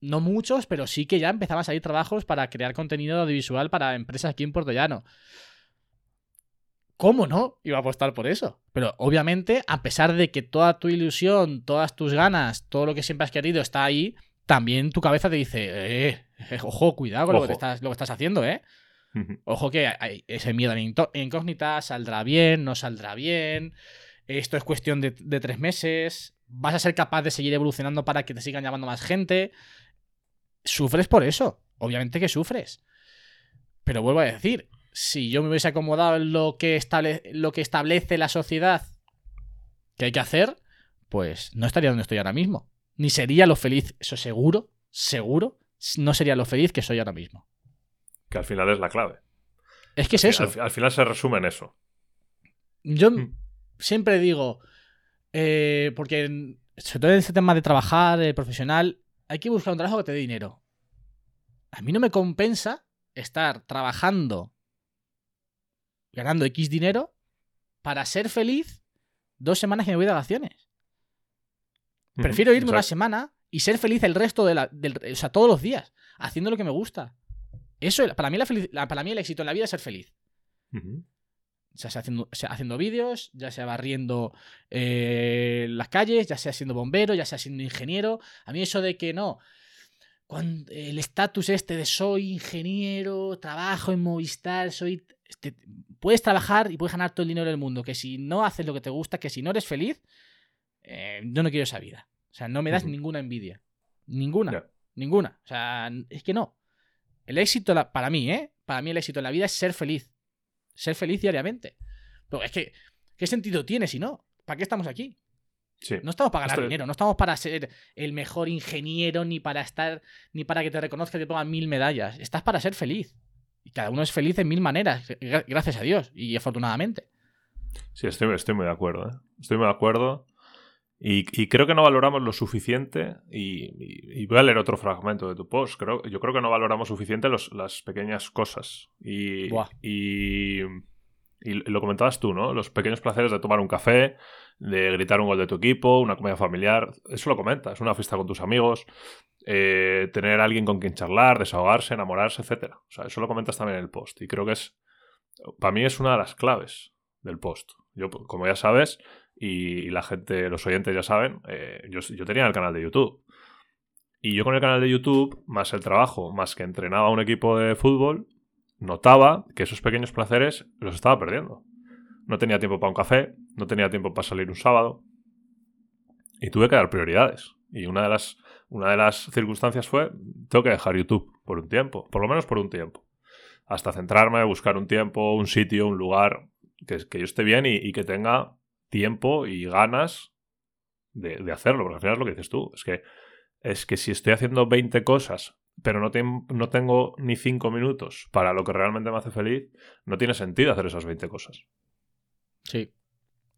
no muchos, pero sí que ya empezaban a salir trabajos para crear contenido audiovisual para empresas aquí en Puerto Llano. ¿Cómo no? Iba a apostar por eso. Pero obviamente, a pesar de que toda tu ilusión, todas tus ganas, todo lo que siempre has querido está ahí, también tu cabeza te dice, eh ojo, cuidado con Lo, que estás, lo que estás haciendo, ¿eh? Ojo que hay ese miedo a incógnita, saldrá bien, no saldrá bien, esto es cuestión de, de, tres meses, vas a ser capaz de seguir evolucionando para que te sigan llamando más gente. Sufres por eso, obviamente que sufres. Pero vuelvo a decir, si yo me hubiese acomodado en lo que, lo que establece la sociedad que hay que hacer, pues no estaría donde estoy ahora mismo. Ni sería lo feliz, eso seguro, seguro, no sería lo feliz que soy ahora mismo. Que al final es la clave. Es que es eso. Al, final se resume en eso. Yo mm. siempre digo, eh, porque sobre todo en este tema de trabajar, de profesional, hay que buscar un trabajo que te dé dinero. A mí no me compensa estar trabajando ganando X dinero para ser feliz dos semanas que me voy de vacaciones. Prefiero irme una semana y ser feliz el resto de la. o sea, todos los días, haciendo lo que me gusta. Eso, para mí, la para mí el éxito en la vida es ser feliz. Ya sea haciendo, haciendo vídeos, ya sea barriendo eh, las calles, ya sea siendo bombero, ya sea siendo ingeniero. A mí eso de que no, el estatus este de soy ingeniero, trabajo en Movistar, soy este, puedes trabajar y puedes ganar todo el dinero del mundo, que si no haces lo que te gusta, que si no eres feliz, eh, yo no quiero esa vida. O sea, no me das ninguna envidia. Ninguna. Ninguna. O sea, es que no. El éxito, para mí, ¿eh? Para mí el éxito en la vida es ser feliz. Ser feliz diariamente. Pero es que, ¿qué sentido tiene si no? ¿Para qué estamos aquí? No estamos para ganar dinero, no estamos para ser el mejor ingeniero, ni para estar, ni para que te reconozca y te pongan mil medallas. Estás para ser feliz. Y cada uno es feliz de mil maneras, gracias a Dios y afortunadamente. Sí, estoy, estoy muy de acuerdo. ¿eh? Estoy muy de acuerdo. Y, creo que no valoramos lo suficiente. Y, voy a leer otro fragmento de tu post. Creo, yo creo que no valoramos suficiente las pequeñas cosas. Y, y, lo comentabas tú, ¿no? Los pequeños placeres de tomar un café, de gritar un gol de tu equipo, una comida familiar. Eso lo comentas. Una fiesta con tus amigos. Eh, tener alguien con quien charlar, desahogarse, enamorarse, etc. O sea, eso lo comentas también en el post. Y creo que es, para mí es una de las claves del post. Yo, como ya sabes, y, la gente, los oyentes ya saben, eh, yo, yo, tenía el canal de YouTube. Y yo con el canal de YouTube, más el trabajo, más que entrenaba a un equipo de fútbol, notaba que esos pequeños placeres los estaba perdiendo. No tenía tiempo para un café, no tenía tiempo para salir un sábado. Y tuve que dar prioridades. Y una de las una de las circunstancias fue, tengo que dejar YouTube por un tiempo, por lo menos por un tiempo. Hasta centrarme, buscar un tiempo, un sitio, un lugar que, que yo esté bien y, que tenga tiempo y ganas de, hacerlo. Porque al final es lo que dices tú. Es que, es que si estoy haciendo 20 cosas, pero no, no tengo ni 5 minutos para lo que realmente me hace feliz, no tiene sentido hacer esas 20 cosas. Sí.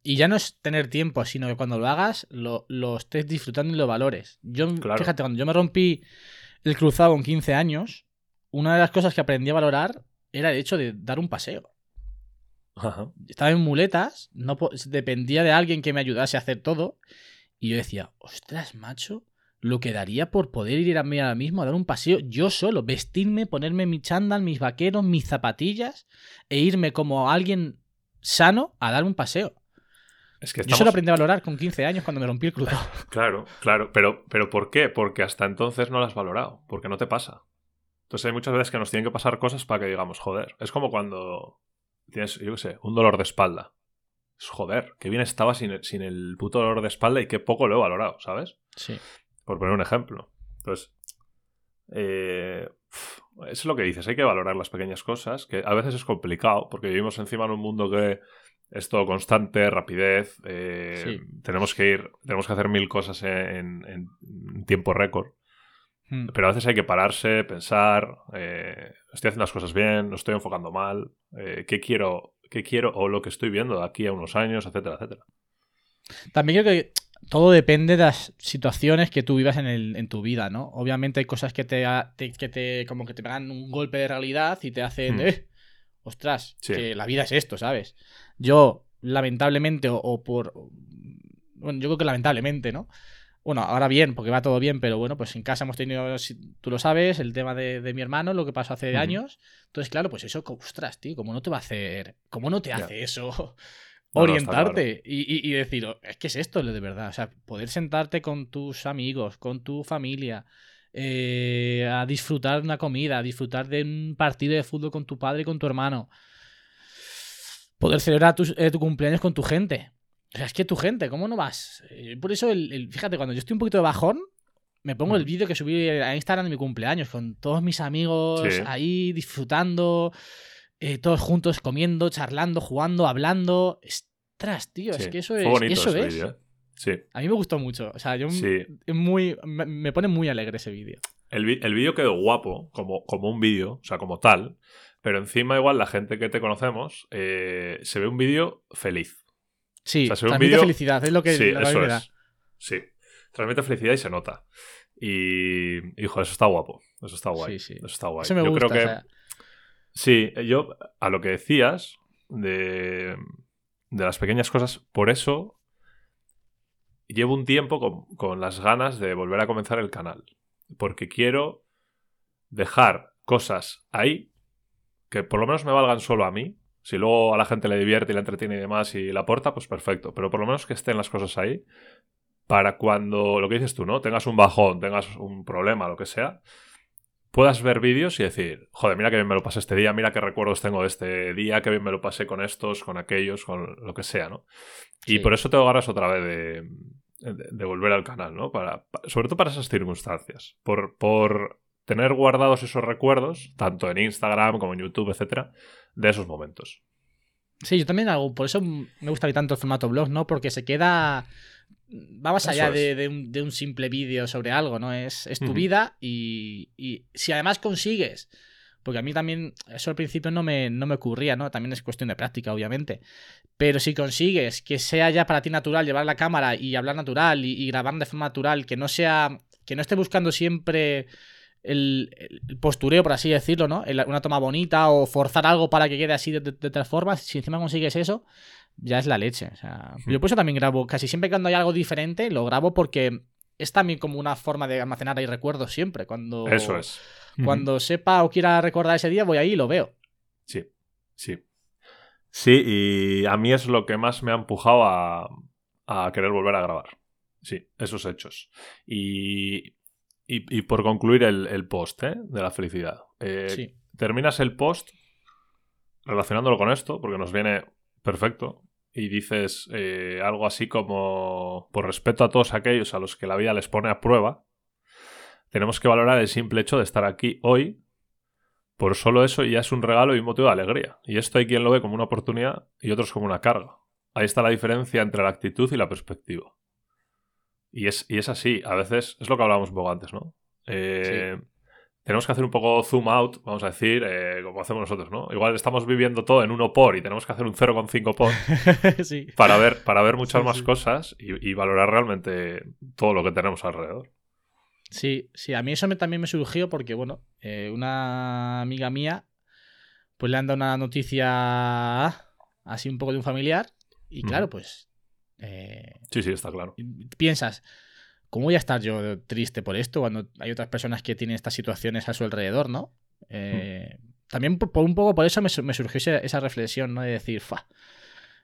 Y ya no es tener tiempo, sino que cuando lo hagas, lo, estés disfrutando y lo valores. Yo, fíjate, cuando yo me rompí el cruzado con 15 años, una de las cosas que aprendí a valorar era el hecho de dar un paseo. Estaba en muletas, no dependía de alguien que me ayudase a hacer todo. Y yo decía, ostras, macho, lo que daría por poder ir a mí ahora mismo a dar un paseo yo solo, vestirme, ponerme mi chándal, mis vaqueros, mis zapatillas e irme como alguien sano a dar un paseo. Yo solo aprendí a valorar con 15 años cuando me rompí el cruzado. Claro, claro. Pero, pero ¿por qué? Porque hasta entonces no lo has valorado. Porque no te pasa. Entonces hay muchas veces que nos tienen que pasar cosas para que digamos, joder. Es como cuando tienes, yo qué sé, un dolor de espalda. Es joder, qué bien estaba sin el, sin el puto dolor de espalda y qué poco lo he valorado, ¿sabes? Sí. Por poner un ejemplo. Entonces, Eh, es lo que dices, hay que valorar las pequeñas cosas, que a veces es complicado, porque vivimos encima en un mundo que es todo constante, rapidez, eh, tenemos que ir, tenemos que hacer mil cosas en, tiempo récord. Hmm. Pero a veces hay que pararse, pensar, eh, estoy haciendo las cosas bien, no estoy enfocando mal, ¿qué quiero, qué quiero o lo que estoy viendo de aquí a unos años, etcétera, etcétera. También creo que todo depende de las situaciones que tú vivas en, el, en tu vida, ¿no? Obviamente hay cosas que te, que te como que te pegan un golpe de realidad y te hacen, hmm. eh, ostras, que la vida es esto, ¿sabes? Yo, lamentablemente, o, por... Bueno, yo creo que lamentablemente, ¿no? Bueno, ahora bien, porque va todo bien, pero bueno, pues en casa hemos tenido, tú lo sabes, el tema de, mi hermano, lo que pasó hace años. Entonces, claro, pues eso, ostras, tío, ¿cómo no te va a hacer? ¿Cómo no te hace eso? orientarte y, decir, oh, es que es esto de verdad. O sea, poder sentarte con tus amigos, con tu familia, eh, a disfrutar de una comida, a disfrutar de un partido de fútbol con tu padre y con tu hermano. Poder celebrar eh, tu cumpleaños con tu gente. O sea, es que tu gente, ¿cómo no vas? Eh, por eso, el, fíjate, cuando yo estoy un poquito de bajón, me pongo el vídeo que subí a Instagram de mi cumpleaños con todos mis amigos ahí disfrutando. Eh, todos juntos comiendo, charlando, jugando, hablando. Estras, tío, es que eso es. eso es. Sí. A mí me gustó mucho. O sea, yo muy, me, pone muy alegre ese vídeo. El, vídeo quedó guapo, como, como un vídeo, o sea, como tal. Pero encima, igual, la gente que te conocemos, eh, se ve un vídeo feliz. Sí, transmite felicidad, es lo que sí, eso es. Sí, transmite felicidad y se nota. Y, hijo, eso está guapo. Eso está guay. Sí, sí. Eso está guay. me yo creo que. Sí, yo a lo que decías de, de las pequeñas cosas, por eso llevo un tiempo con, las ganas de volver a comenzar el canal. Porque quiero dejar cosas ahí que por lo menos me valgan solo a mí. Si luego a la gente le divierte y le entretiene y demás y la aporta, pues perfecto. Pero por lo menos que estén las cosas ahí para cuando, lo que dices tú, ¿no? Tengas un bajón, tengas un problema, lo que sea, puedas ver vídeos y decir, joder, mira que bien me lo pasé este día, mira qué recuerdos tengo de este día, qué bien me lo pasé con estos, con aquellos, con lo que sea, ¿no? Y por eso te agarras otra vez de, de, volver al canal, ¿no? Para, sobre todo para esas circunstancias. Por, por tener guardados esos recuerdos, tanto en Instagram como en YouTube, etcétera, de esos momentos. Sí, yo también hago, por eso me gusta tanto el formato blog, ¿no? Porque se queda va más allá de, un, simple vídeo sobre algo, ¿no? Es, tu vida y, si además consigues, porque a mí también eso al principio no me, no me ocurría, ¿no? También es cuestión de práctica, obviamente. Pero si consigues que sea ya para ti natural llevar la cámara y hablar natural y, grabar de forma natural, que no sea, que no esté buscando siempre el, postureo, por así decirlo, ¿no? una toma bonita o forzar algo para que quede así de, de, de, formas, si encima consigues eso, ya es la leche. O sea, Yo por eso también grabo, casi siempre cuando hay algo diferente, lo grabo porque es también como una forma de almacenar ahí recuerdos siempre. Cuando, eso es. Cuando sepa o quiera recordar ese día, voy ahí y lo veo. Sí, sí. Sí, y a mí es lo que más me ha empujado a, a querer volver a grabar. Sí, esos hechos. Y, y, por concluir el, post ¿eh? de la felicidad. Eh, terminas el post relacionándolo con esto, porque nos viene perfecto y dices eh, algo así como, por respeto a todos aquellos a los que la vida les pone a prueba, tenemos que valorar el simple hecho de estar aquí hoy. Por solo eso ya es un regalo y un motivo de alegría. Y esto hay quien lo ve como una oportunidad y otros como una carga. Ahí está la diferencia entre la actitud y la perspectiva. Y es, y es así. A veces es lo que hablábamos un poco antes, ¿no? Eh, tenemos que hacer un poco zoom out, vamos a decir, eh, como hacemos nosotros, ¿no? Igual estamos viviendo todo en 1 por y tenemos que hacer un 0,5 por para, ver, para ver muchas más cosas y, valorar realmente todo lo que tenemos alrededor. Sí, sí, a mí eso también me surgió porque, bueno, eh, una amiga mía, pues le han dado una noticia así un poco de un familiar y claro, pues... Eh, sí, sí, está claro. Piensas, ¿Cómo voy a estar yo triste por esto cuando hay otras personas que tienen estas situaciones a su alrededor, ¿no? Eh, también por, un poco por eso me, surgió esa, reflexión, ¿no? De decir, fa,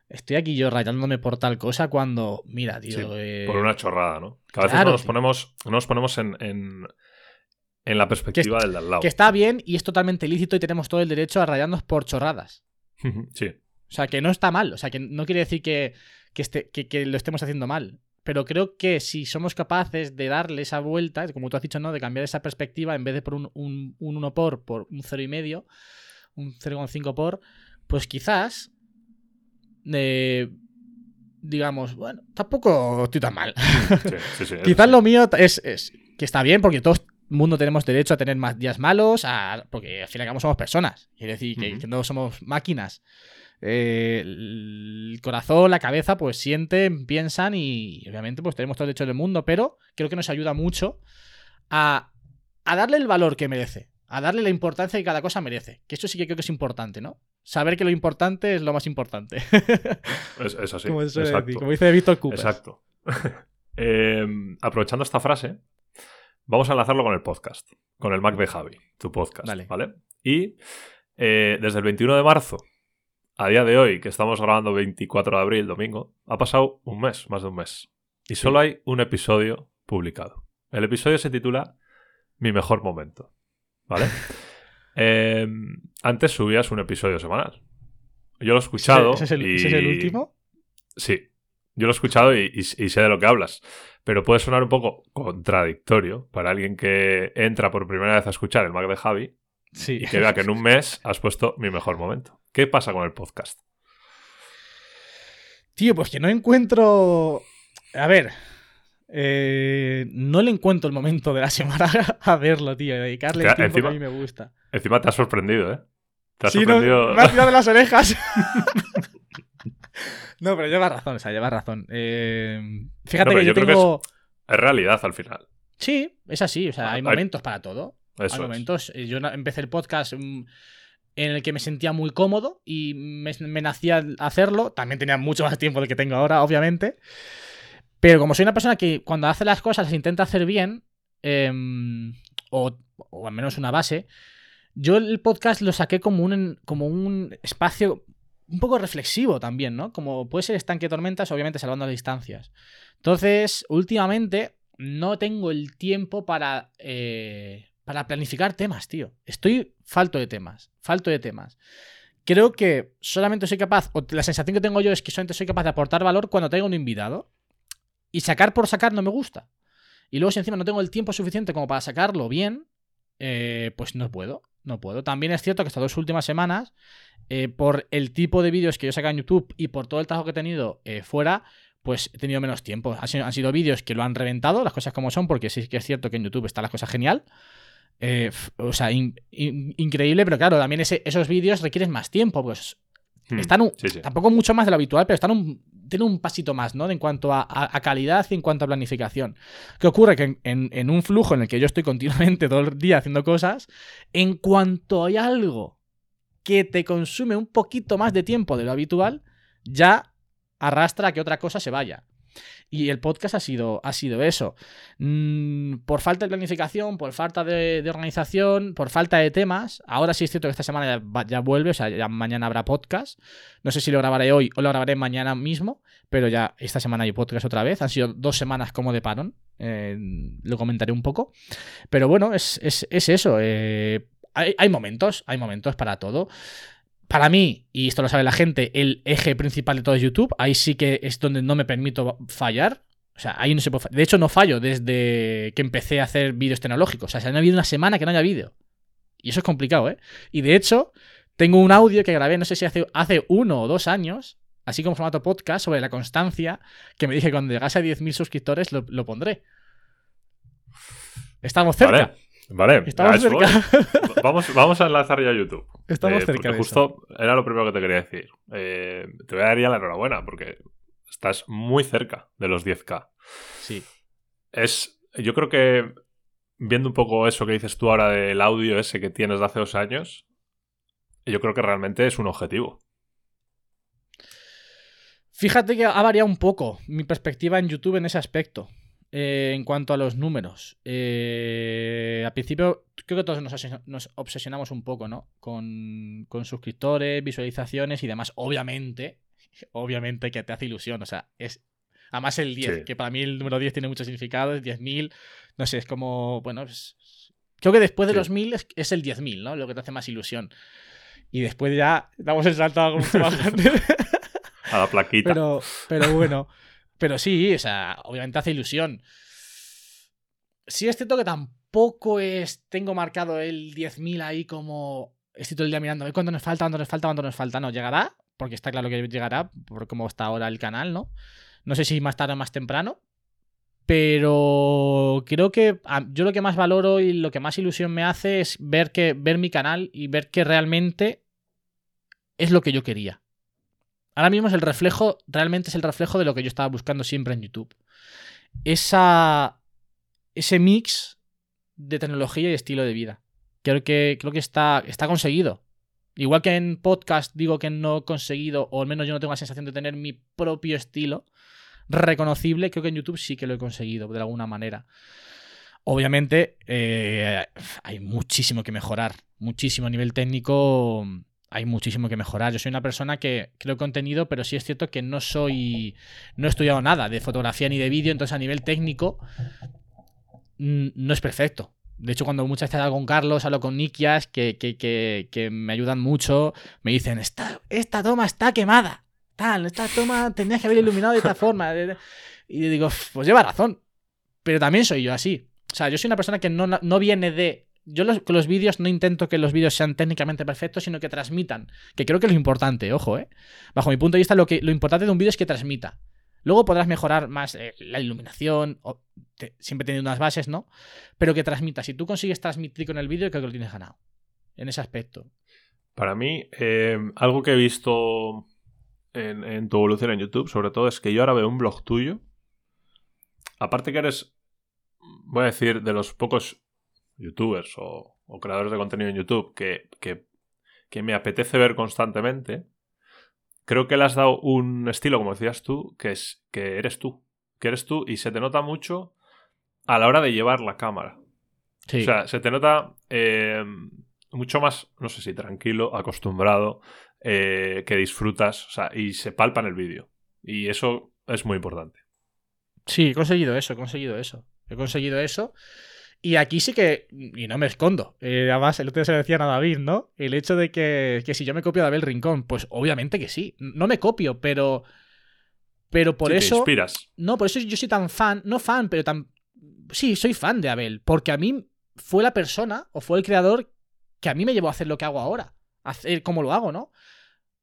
estoy aquí yo rayándome por tal cosa cuando, mira, tío. Eh, por una chorrada, ¿no? Que a veces no nos ponemos, nos ponemos en, en, la perspectiva del de al lado. Que está bien y es totalmente lícito y tenemos todo el derecho a rayarnos por chorradas. sí. O sea, que no está mal. O sea, que no quiere decir que, que, que lo estemos haciendo mal pero creo que si somos capaces de darle esa vuelta, como tú has dicho, ¿no? De cambiar esa perspectiva, en vez de por un, un, 1 por, por un 0,5, un 0,5 por, pues quizás, eh, digamos, bueno, tampoco estoy tan mal. quizás lo mío es, es, que está bien porque todo el mundo tenemos derecho a tener más días malos, porque al fin y al cabo somos personas, quiere decir que no somos máquinas. Eh, el corazón, la cabeza, pues sienten, piensan y obviamente pues tenemos todo el derecho del mundo, pero creo que nos ayuda mucho a, darle el valor que merece, a darle la importancia que cada cosa merece. Que eso sí que creo que es importante, ¿no? Saber que lo importante es lo más importante. es, así. Como, dice Víctor Cooper. Exacto. Em, aprovechando esta frase, vamos a enlazarlo con el podcast, con el Mac de Javi, tu podcast, ¿vale? Y eh, desde el 21 de marzo a día de hoy, que estamos grabando 24 de abril, domingo, ha pasado un mes, más de un mes. Y solo hay un episodio publicado. El episodio se titula Mi mejor momento. ¿Vale? Em, antes subías un episodio semanal. Yo lo he escuchado. ¿Ese, es, el, último? Sí. Yo lo he escuchado y, sé de lo que hablas. Pero puede sonar un poco contradictorio para alguien que entra por primera vez a escuchar el Mac de Javi sí. y que vea que en un mes has puesto mi mejor momento. ¿Qué pasa con el podcast? Tío, pues que no encuentro. A ver. Eh, no le encuentro el momento de la semana a verlo, tío. Dedicarle el tiempo que a mí me gusta. Encima te has sorprendido, ¿eh? Te has sorprendido. me has tirado de las orejas. no, pero llevas razón, o sea, llevas razón. Eh, fíjate que yo, tengo. es, realidad al final. Sí, es así. O sea, hay momentos para todo. Hay momentos. Eh, yo empecé el podcast. Mm, en el que me sentía muy cómodo y me, nacía hacerlo. También tenía mucho más tiempo del que tengo ahora, obviamente. Pero como soy una persona que cuando hace las cosas las intenta hacer bien, em, o, al menos una base, yo el podcast lo saqué como un, como un espacio un poco reflexivo también, ¿no? Como puede ser estanque de tormentas, obviamente salvando las distancias. Entonces, últimamente no tengo el tiempo para, eh, para planificar temas, tío. Estoy falto de temas, falto de temas. Creo que solamente soy capaz, o la sensación que tengo yo es que solamente soy capaz de aportar valor cuando tengo un invitado. Y sacar por sacar no me gusta. Y luego si encima no tengo el tiempo suficiente como para sacarlo bien, eh, pues no puedo, no puedo. También es cierto que estas dos últimas semanas, eh, por el tipo de vídeos que yo saco en YouTube y por todo el trabajo que he tenido eh, fuera, pues he tenido menos tiempo. Han sido, han vídeos que lo han reventado, las cosas como son, porque sí que es cierto que en YouTube está la cosa genial. Eh, o sea, increíble, pero claro, también esos vídeos requieren más tiempo, pues hmm, están tampoco mucho más de lo habitual, pero están un, tienen un pasito más, ¿no? en cuanto a, calidad y en cuanto a planificación. ¿Qué ocurre? Que en, un flujo en el que yo estoy continuamente todo el día haciendo cosas, en cuanto hay algo que te consume un poquito más de tiempo de lo habitual, ya arrastra a que otra cosa se vaya. Y el podcast ha sido, ha sido eso. Mm, por falta de planificación, por falta de, organización, por falta de temas. Ahora sí es cierto que esta semana ya, vuelve, o sea, ya mañana habrá podcast. No sé si lo grabaré hoy o lo grabaré mañana mismo, pero ya esta semana hay podcast otra vez. Han sido dos semanas como de parón. Eh, lo comentaré un poco. Pero bueno, es, eso. Eh, hay, hay momentos, hay momentos para todo para mí, y esto lo sabe la gente, el eje principal de todo es YouTube. Ahí sí que es donde no me permito fallar. O sea, ahí no se puede De hecho, no fallo desde que empecé a hacer vídeos tecnológicos. O sea, no ha habido una semana que no haya vídeo. Y eso es complicado, ¿eh? Y de hecho, tengo un audio que grabé, no sé si hace, hace uno o dos años, así como formato podcast, sobre la constancia, que me dije que cuando llegase a 10.000 suscriptores lo, pondré. Estamos cerca. Estamos cerca. Vamos, vamos a enlazar ya a YouTube. Estamos eh, cerca. justo era lo primero que te quería decir. Eh, te voy a dar ya la enhorabuena porque estás muy cerca de los 10K. Sí. Es. Yo creo que viendo un poco eso que dices tú ahora del audio ese que tienes de hace dos años, yo creo que realmente es un objetivo. Fíjate que ha variado un poco mi perspectiva en YouTube en ese aspecto. Eh, en cuanto a los números, eh, al principio creo que todos nos, obsesionamos un poco, ¿no? Con, suscriptores, visualizaciones y demás. Obviamente, obviamente que te hace ilusión, o sea, es... Además el 10, que para mí el número 10 tiene mucho significado, es 10.000, no sé, es como, bueno, creo que después de los 1.000 es, el 10.000, ¿no? Lo que te hace más ilusión. Y después ya damos el salto a a la plaquita. Pero, pero bueno. Pero sí, o sea, obviamente hace ilusión. Sí es cierto que tampoco es... Tengo marcado el 10.000 ahí como... Estoy todo el día mirando, ¿cuánto nos falta? ¿Cuánto nos falta? ¿Cuánto nos falta? No, llegará, porque está claro que llegará, por cómo está ahora el canal, ¿no? No sé si más tarde o más temprano, pero creo que yo lo que más valoro y lo que más ilusión me hace es ver, que, ver mi canal y ver que realmente es lo que yo quería. Ahora mismo es el reflejo, realmente es el reflejo de lo que yo estaba buscando siempre en YouTube. Esa, ese mix de tecnología y estilo de vida. Creo que, creo que está, está conseguido. Igual que en podcast digo que no he conseguido, o al menos yo no tengo la sensación de tener mi propio estilo reconocible, creo que en YouTube sí que lo he conseguido de alguna manera. Obviamente eh, hay muchísimo que mejorar, muchísimo a nivel técnico hay muchísimo que mejorar. Yo soy una persona que creo contenido, pero sí es cierto que no soy. No he estudiado nada de fotografía ni de vídeo, entonces a nivel técnico no es perfecto. De hecho, cuando muchas veces hablo con Carlos, hablo con Nikias, que, que, me ayudan mucho, me dicen: esta, esta toma está quemada. Tal, esta toma tenías que haber iluminado de esta forma. Y digo, pues lleva razón. Pero también soy yo así. O sea, yo soy una persona que no, no viene de yo los, con los vídeos no intento que los vídeos sean técnicamente perfectos, sino que transmitan. Que creo que es lo importante, ojo, ¿eh? Bajo mi punto de vista, lo, que, lo importante de un vídeo es que transmita. Luego podrás mejorar más eh, la iluminación, siempre teniendo unas bases, ¿no? Pero que transmita. Si tú consigues transmitir con el vídeo, creo que lo tienes ganado. En ese aspecto. Para mí, eh, algo que he visto en tu evolución en YouTube, sobre todo, es que yo ahora veo un blog tuyo. Aparte que eres, voy a decir, de los pocos youtubers o, creadores de contenido en YouTube que, que, me apetece ver constantemente, creo que le has dado un estilo, como decías tú, que es que eres tú. Que eres tú y se te nota mucho a la hora de llevar la cámara. O sea, se te nota eh, mucho más, no sé si tranquilo, acostumbrado, eh, que disfrutas, o sea, y se palpa en el vídeo. Y eso es muy importante. Sí, he conseguido eso, he conseguido eso. He conseguido eso. Y aquí sí que, y no me escondo, eh, además el otro día se lo decían a David, ¿no? El hecho de que, si yo me copio de Abel Rincón, pues obviamente que sí. No me copio, pero... Pero por eso... Te inspiras. No, por eso yo soy tan fan, no fan, pero tan... Sí, soy fan de Abel, porque a mí fue la persona o fue el creador que a mí me llevó a hacer lo que hago ahora, hacer como lo hago, ¿no?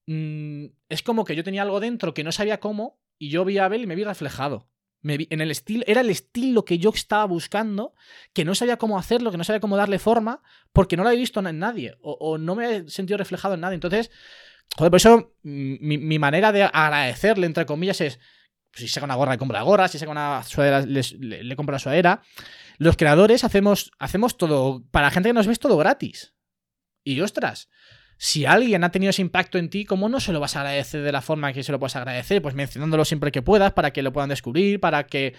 Mm, es como que yo tenía algo dentro que no sabía cómo y yo vi a Abel y me vi reflejado en el estilo, era el estilo que yo estaba buscando, que no sabía cómo hacerlo, que no sabía cómo darle forma, porque no lo había visto en nadie, o, no me he sentido reflejado en nadie. Entonces, joder, por eso mm, mi, manera de agradecerle, entre comillas, es, pues, si saca una gorra, le compra la gorra, si saca una sudadera, le, le, compra la sudadera. Los creadores hacemos, hacemos todo, para la gente que nos ve, todo gratis. Y ostras, si alguien ha tenido ese impacto en ti, ¿cómo no se lo vas a agradecer de la forma que se lo puedes agradecer? Pues mencionándolo siempre que puedas para que lo puedan descubrir, para que,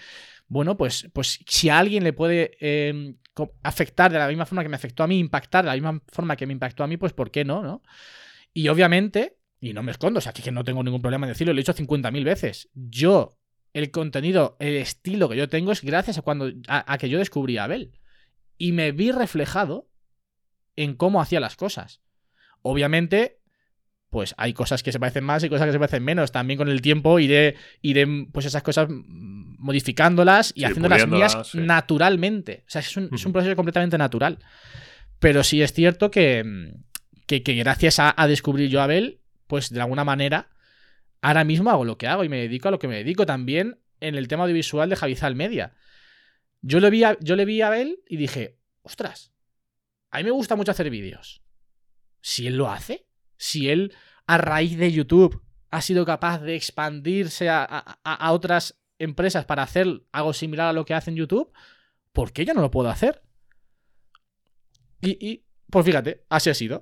bueno, pues, pues si a alguien le puede em, afectar de la misma forma que me afectó a mí, impactar de la misma forma que me impactó a mí, pues ¿por qué no? ¿no? Y obviamente, y no me escondo, o sea, aquí que no tengo ningún problema en decirlo, lo he dicho 50.000 veces. Yo, el contenido, el estilo que yo tengo es gracias a, cuando, a que yo descubrí a Abel. Y me vi reflejado en cómo hacía las cosas. Obviamente, pues hay cosas que se parecen más y cosas que se parecen menos. También con el tiempo iré, iré pues esas cosas modificándolas y haciéndolas mías naturalmente. O sea, es un, proceso completamente natural. Pero sí es cierto que, que, gracias a, descubrir yo a Abel, pues de alguna manera, ahora mismo hago lo que hago y me dedico a lo que me dedico también en el tema audiovisual de Javizal Media. Yo, vi yo le vi a Abel y dije, ostras, a mí me gusta mucho hacer vídeos si él lo hace, si él a raíz de YouTube ha sido capaz de expandirse a, otras empresas para hacer algo similar a lo que hace en YouTube, ¿por qué yo no lo puedo hacer? Y, pues fíjate, así ha sido.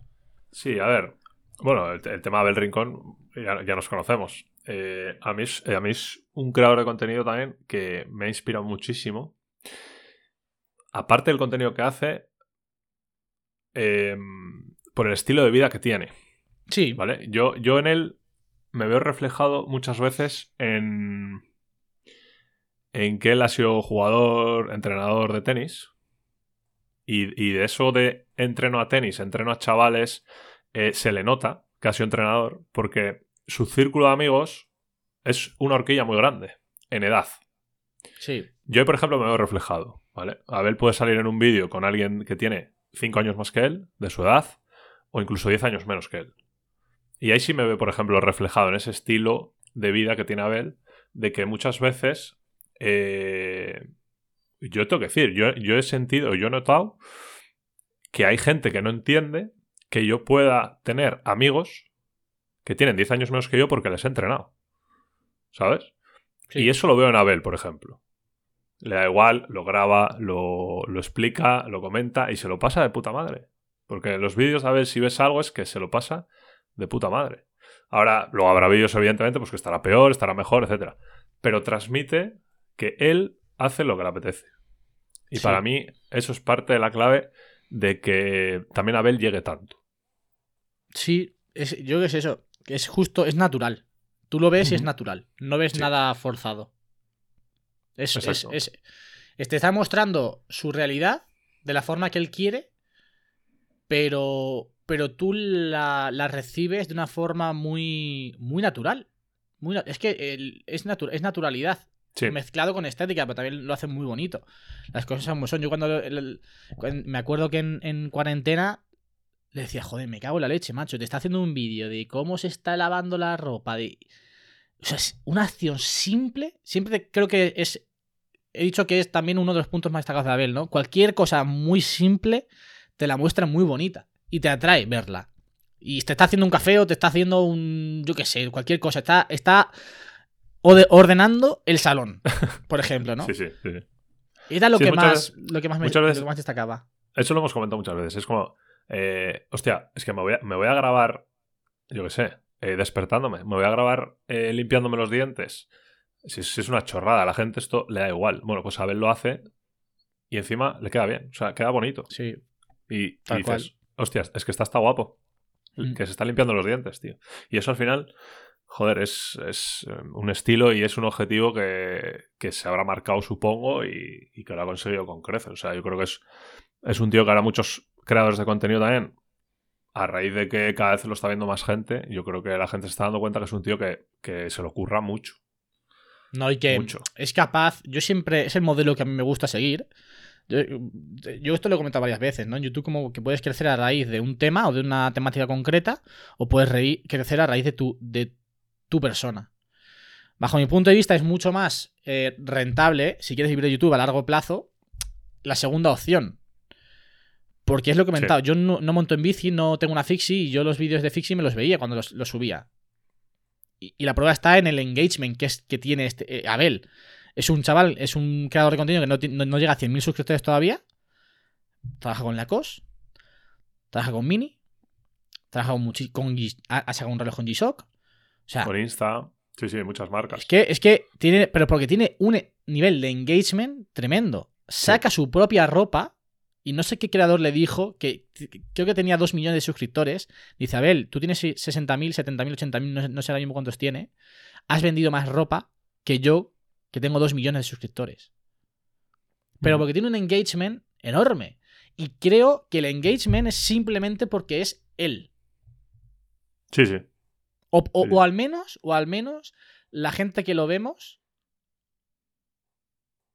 sí, a ver. Bueno, el, tema del rincón ya, nos conocemos. Eh, a, mí es, a mí es un creador de contenido también que me ha inspirado muchísimo. Aparte del contenido que hace, eh, por el estilo de vida que tiene. Sí. ¿Vale? Yo, yo en él me veo reflejado muchas veces en. en que él ha sido jugador, entrenador de tenis. Y, de eso de entreno a tenis, entreno a chavales, eh, se le nota que ha sido entrenador, porque su círculo de amigos es una horquilla muy grande en edad. Sí. Yo, por ejemplo, me veo reflejado, ¿vale? Abel puede salir en un vídeo con alguien que tiene 5 años más que él, de su edad, o incluso 10 años menos que él. Y ahí sí me veo, por ejemplo, reflejado en ese estilo de vida que tiene Abel, de que muchas veces, eh, yo tengo que decir, yo, yo he sentido, yo he notado que hay gente que no entiende que yo pueda tener amigos que tienen 10 años menos que yo porque les he entrenado. ¿Sabes? Sí. Y eso lo veo en Abel, por ejemplo. Le da igual, lo graba, lo, lo explica, lo comenta y se lo pasa de puta madre. Porque en los vídeos de Abel, si ves algo, es que se lo pasa de puta madre. Ahora, luego habrá vídeos, evidentemente, pues que estará peor, estará mejor, etc. Pero transmite que él hace lo que le apetece. Y Sí. para mí, eso es parte de la clave de que también Abel llegue tanto. Sí, es, yo creo que es eso. Que es justo, es natural. Tú lo ves y es natural. No ves Sí. nada forzado. Es, es- es- te está mostrando su realidad de la forma que él quiere, pero, pero tú la, la recibes de una forma muy, muy natural. Muy, es que el- es, natu- es naturalidad. Sí. Mezclado con estética, pero también lo hace muy bonito. Las cosas como son. Yo cuando, el- el- cuan- me acuerdo que en, en cuarentena le decía, joder, me cago en la leche, macho. Te está haciendo un vídeo de cómo se está lavando la ropa. De... O sea, es una acción simple. Siempre creo que es. He dicho que es también uno de los puntos más destacados de Abel, ¿no? Cualquier cosa muy simple te la muestra muy bonita. Y te atrae verla. Y te está haciendo un café o te está haciendo un. Yo qué sé, cualquier cosa. Está. está ordenando el salón, por ejemplo, ¿no? Sí, sí, sí, sí. Era lo Sí, que más, veces- lo que más me muchas lo veces- que más destacaba. Eso lo hemos comentado muchas veces. Es como, eh, hostia, es que me voy a, me voy a grabar, yo qué sé, eh, despertándome. Me voy a grabar eh, limpiándome los dientes. Si, si es una chorrada, a la gente esto le da igual. Bueno, pues Abel lo hace y encima le queda bien. O sea, queda bonito. Sí. Y, dices, hostias, es que está hasta guapo. Mm. Que se está limpiando los dientes, tío. Y eso al final, joder, es, es eh, un estilo y es un objetivo que, que se habrá marcado, supongo, y, y que lo ha conseguido con creces. O sea, yo creo que es, es un tío que ahora muchos creadores de contenido también, a raíz de que cada vez lo está viendo más gente, yo creo que la gente se está dando cuenta que es un tío que, que se lo ocurra mucho. No, y que Mucho. es capaz. Yo siempre. Es el modelo que a mí me gusta seguir. Yo, yo esto lo he comentado varias veces, ¿no? En YouTube, como que puedes crecer a raíz de un tema o de una temática concreta, o puedes reí- crecer a raíz de tu, de tu persona. Bajo mi punto de vista, es mucho más eh, rentable, si quieres vivir de YouTube a largo plazo, la segunda opción. Porque es lo que he comentado. Yo no, no monto en bici, no tengo una fixie y yo los vídeos de fixie me los veía cuando los, los subía. Y, y la prueba está en el engagement que, es, que tiene este, eh, Abel. Es un chaval, es un creador de contenido que no, no- no llega a 100.000 suscriptores todavía. Trabaja con Lacoste. Trabaja con Mini. Trabaja con, con ha, ha sacado un reloj con G-Shock. O sea, Con Insta, sí, sí, muchas marcas. es que, es que tiene. Pero porque tiene un nivel de engagement tremendo. Saca su propia ropa. Y no sé qué creador le dijo que que creo que tenía 2 millones de suscriptores. Dice, Abel, tú tienes 60.000, 70.000, 80.000, no, no sé ahora mismo cuántos tiene. Has vendido más ropa que yo, que tengo 2 millones de suscriptores. Pero porque tiene un engagement enorme. Y creo que el engagement es simplemente porque es él. Sí, sí. O, o- Sí. o al menos, o al menos, la gente que lo vemos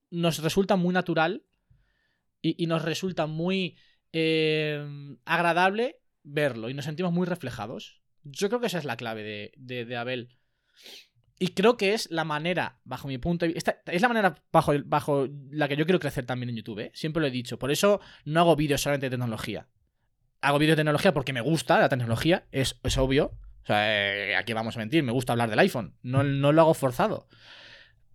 nos resulta muy natural y, y nos resulta muy eh, agradable verlo y nos sentimos muy reflejados. Yo creo que esa es la clave de, de- de Abel. Y creo que es la manera, bajo mi punto de vista, es la manera bajo, bajo la que yo quiero crecer también en YouTube. ¿eh? Siempre lo he dicho. Por eso no hago vídeos solamente de tecnología. Hago vídeos de tecnología porque me gusta la tecnología, es, es obvio. O sea, eh, aquí vamos a mentir, me gusta hablar del iPhone. No, no lo hago forzado.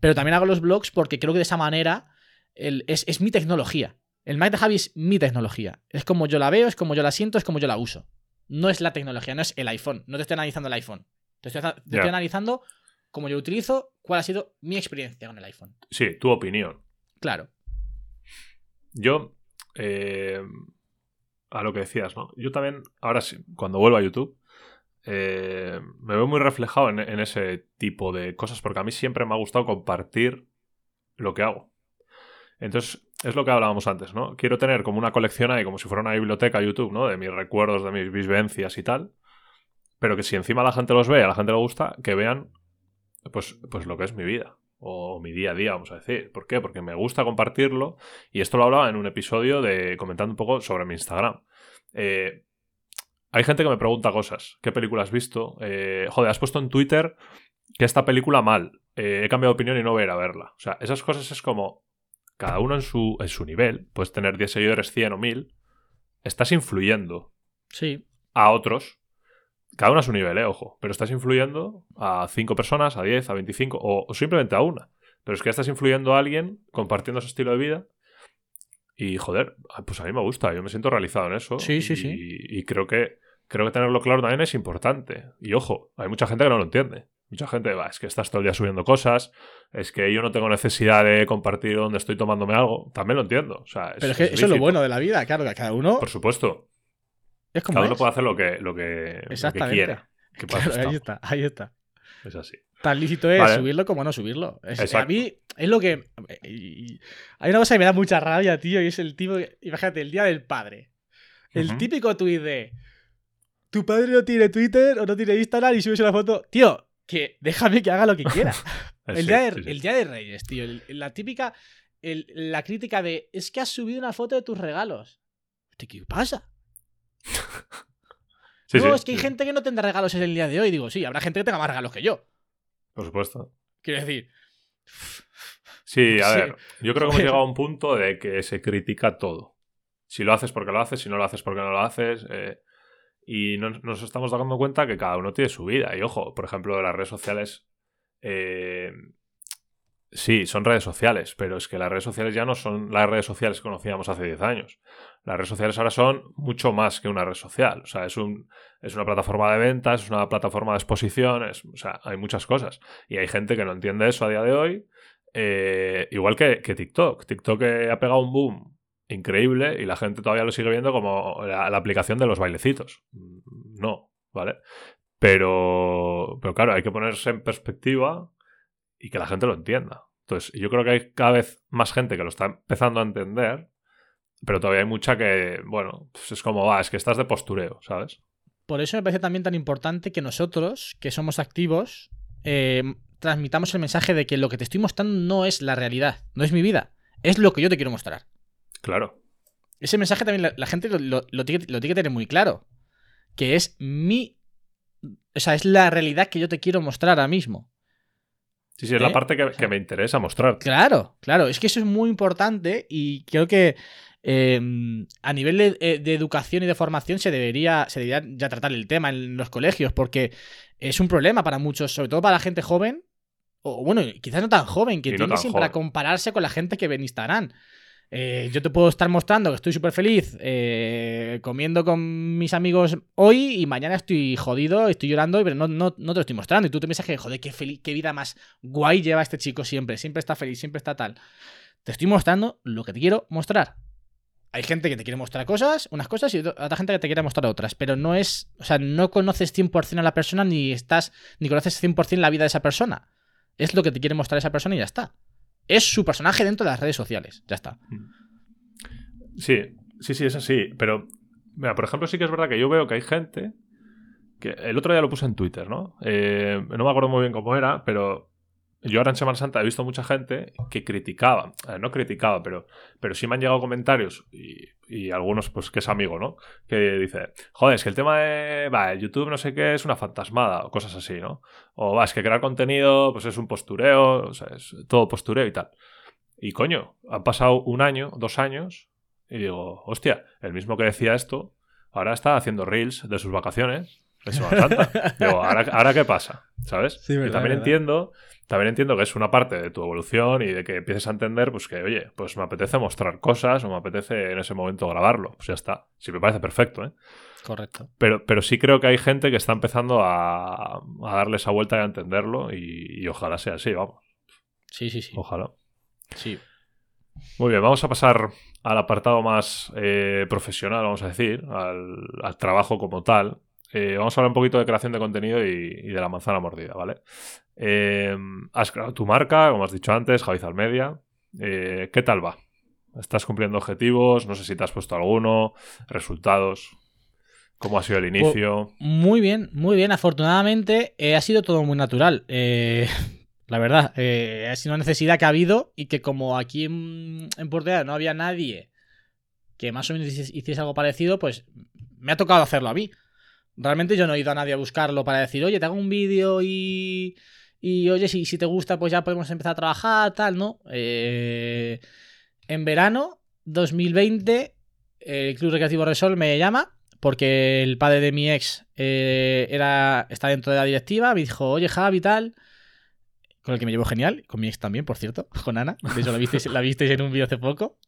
Pero también hago los blogs porque creo que de esa manera el- es, es mi tecnología. El de Javi es mi tecnología. Es como yo la veo, es como yo la siento, es como yo la uso. No es la tecnología, no es el iPhone. No te estoy analizando el iPhone. Te estoy, te Ya. estoy analizando cómo yo lo utilizo, cuál ha sido mi experiencia con el iPhone. Sí, tu opinión. Claro. Yo, eh, a lo que decías, ¿no? Yo también, ahora sí, cuando vuelvo a YouTube, eh, me veo muy reflejado en, en ese tipo de cosas, porque a mí siempre me ha gustado compartir lo que hago. Entonces, es lo que hablábamos antes, ¿no? Quiero tener como una colección ahí, como si fuera una biblioteca YouTube, ¿no? De mis recuerdos, de mis vivencias y tal. Pero que si encima la gente los ve, a la gente le gusta, que vean pues, pues lo que es mi vida o mi día a día, vamos a decir. ¿Por qué? Porque me gusta compartirlo y esto lo hablaba en un episodio de comentando un poco sobre mi Instagram. Eh, hay gente que me pregunta cosas. ¿Qué película has visto? Eh, joder, has puesto en Twitter que esta película mal. Eh, he cambiado de opinión y no voy a ir a verla. O sea, esas cosas es como cada uno en su, en su nivel. Puedes tener 10 seguidores, 100 o 1000. Estás influyendo Sí. a otros. Cada uno a su nivel, eh, ojo. Pero estás influyendo a 5 personas, a 10, a 25 o, o simplemente a una. Pero es que estás influyendo a alguien compartiendo ese estilo de vida. Y joder, pues a mí me gusta, yo me siento realizado en eso. Sí, sí, y, sí. Y creo que, creo que tenerlo claro también es importante. Y ojo, hay mucha gente que no lo entiende. Mucha gente va, es que estás todo el día subiendo cosas, es que yo no tengo necesidad de compartir donde estoy tomándome algo. También lo entiendo. O sea, Pero es que eso es lo bueno de la vida, claro, que cada uno Por supuesto. Es como Cada uno es. puede hacer lo que, lo que, lo que Exactamente. quiera. Que Claro, ahí está, ahí está. Es así. Tan lícito es Vale. subirlo como no subirlo. Es- a mí es lo que. Hay una cosa que me da mucha rabia, tío, y es el tipo. Imagínate, el día del padre. El típico tuit de. Tu padre no tiene Twitter o no tiene Instagram y subes una foto. Tío, que déjame que haga lo que quiera. el, Sí, día de, sí, sí. el día de Reyes, tío. el- la típica. el- la crítica de. Es que has subido una foto de tus regalos. ¿Qué pasa? Sí, no, sí, es que hay sí, gente que no tendrá regalos en el día de hoy. Digo, sí, habrá gente que tenga más regalos que yo. Por supuesto. Quiero decir. Sí, a ver, yo creo que hemos llegado a un punto de que se critica todo. Si lo haces porque lo haces, si no lo haces porque no lo haces. eh, y no- nos estamos dando cuenta que cada uno tiene su vida. Y ojo, por ejemplo, las redes sociales. eh, sí, son redes sociales, pero es que las redes sociales ya no son las redes sociales que conocíamos hace 10 años. Las redes sociales ahora son mucho más que una red social. O sea, es, un, es una plataforma de ventas, es una plataforma de exposiciones. O sea, hay muchas cosas. Y hay gente que no entiende eso a día de hoy. Eh, igual que, que TikTok. TikTok eh, ha pegado un boom increíble y la gente todavía lo sigue viendo como la, la aplicación de los bailecitos. Mm, No, ¿vale? Pero, pero claro, hay que ponerse en perspectiva y que la gente lo entienda. Entonces, yo creo que hay cada vez más gente que lo está empezando a entender, pero todavía hay mucha que, bueno, pues es como, va, es que estás de postureo, ¿sabes? Por eso me parece también tan importante que nosotros, que somos activos, eh, transmitamos el mensaje de que lo que te estoy mostrando no es la realidad, no es mi vida, es lo que yo te quiero mostrar. Claro. Ese mensaje también la, la gente lo, lo- lo tiene, lo tiene que tener muy claro. Que es mi. O sea, es la realidad que yo te quiero mostrar ahora mismo. Sí, sí, es ¿Eh? la parte que, me interesa mostrar. Claro, claro. Es que eso es muy importante y creo que eh, a nivel de, eh, de educación y de formación se debería, se debería ya tratar el tema en los colegios porque es un problema para muchos, sobre todo para la gente joven. O bueno, quizás no tan joven, que Y no siempre a compararse con la gente que ve en Instagram. Eh, yo te puedo estar mostrando que estoy súper feliz eh, comiendo con mis amigos hoy y mañana estoy jodido, estoy llorando, pero no, no, no te lo estoy mostrando. Y tú te piensas que, joder, qué, feliz, qué vida más guay lleva este chico siempre. Siempre está feliz, siempre está tal. Te estoy mostrando lo que te quiero mostrar. Hay gente que te quiere mostrar cosas, unas cosas, y otra gente que te quiere mostrar otras. Pero no es. O sea, no conoces 100% a la persona ni estás. ni conoces 100% la vida de esa persona. Es lo que te quiere mostrar esa persona y ya está. Es su personaje dentro de las redes sociales. Ya está. Sí, sí, sí, es así. Pero, mira, por ejemplo, sí que es verdad que yo veo que hay gente que el otro día lo puse en Twitter, ¿no? Eh, no me acuerdo muy bien cómo era, pero yo ahora en Semana Santa he visto mucha gente que criticaba, eh, no criticaba, pero, pero sí me han llegado comentarios y, y algunos, pues que es amigo, ¿no? Que dice, joder, es que el tema de, va, el YouTube no sé qué es una fantasmada o cosas así, ¿no? O va, es que crear contenido, pues es un postureo, o sea, es todo postureo y tal. Y coño, han pasado un año, dos años, y digo, hostia, el mismo que decía esto, ahora está haciendo reels de sus vacaciones de Semana Santa. Digo, ¿ahora, ahora qué pasa? ¿Sabes? Sí, y verdad, también verdad. entiendo, también entiendo que es una parte de tu evolución y de que empieces a entender, pues que, oye, pues me apetece mostrar cosas o me apetece en ese momento grabarlo. Pues ya está. Sí, me parece perfecto, ¿eh? Correcto. Pero, pero sí creo que hay gente que está empezando a, a darle esa vuelta y a entenderlo y, y ojalá sea así, vamos. Sí, sí, sí. Ojalá. Sí. Muy bien, vamos a pasar al apartado más eh, profesional, vamos a decir, al, al trabajo como tal. Eh, vamos a hablar un poquito de creación de contenido y, y de la manzana mordida, ¿vale? Eh, has creado tu marca, como has dicho antes, Javizal Media. Eh, ¿Qué tal va? ¿Estás cumpliendo objetivos? No sé si te has puesto alguno, resultados. ¿Cómo ha sido el inicio? Muy bien, muy bien. Afortunadamente ha sido todo muy natural. La verdad. Ha sido una necesidad que ha habido y que como aquí en, en Portugal no había nadie que más o menos hiciese algo parecido, pues me ha tocado hacerlo a mí. Realmente yo no he ido a nadie a buscarlo para decir, oye, te hago un vídeo y, y oye, si, si te gusta, pues ya podemos empezar a trabajar, tal, ¿no? Eh, en verano 2020, el Club Recreativo Resol me llama porque el padre de mi ex eh, era, está dentro de la directiva, me dijo, oye, Javi, tal con el que me llevo genial, con mi ex también, por cierto, con Ana. De hecho, la visteis, en un vídeo hace poco.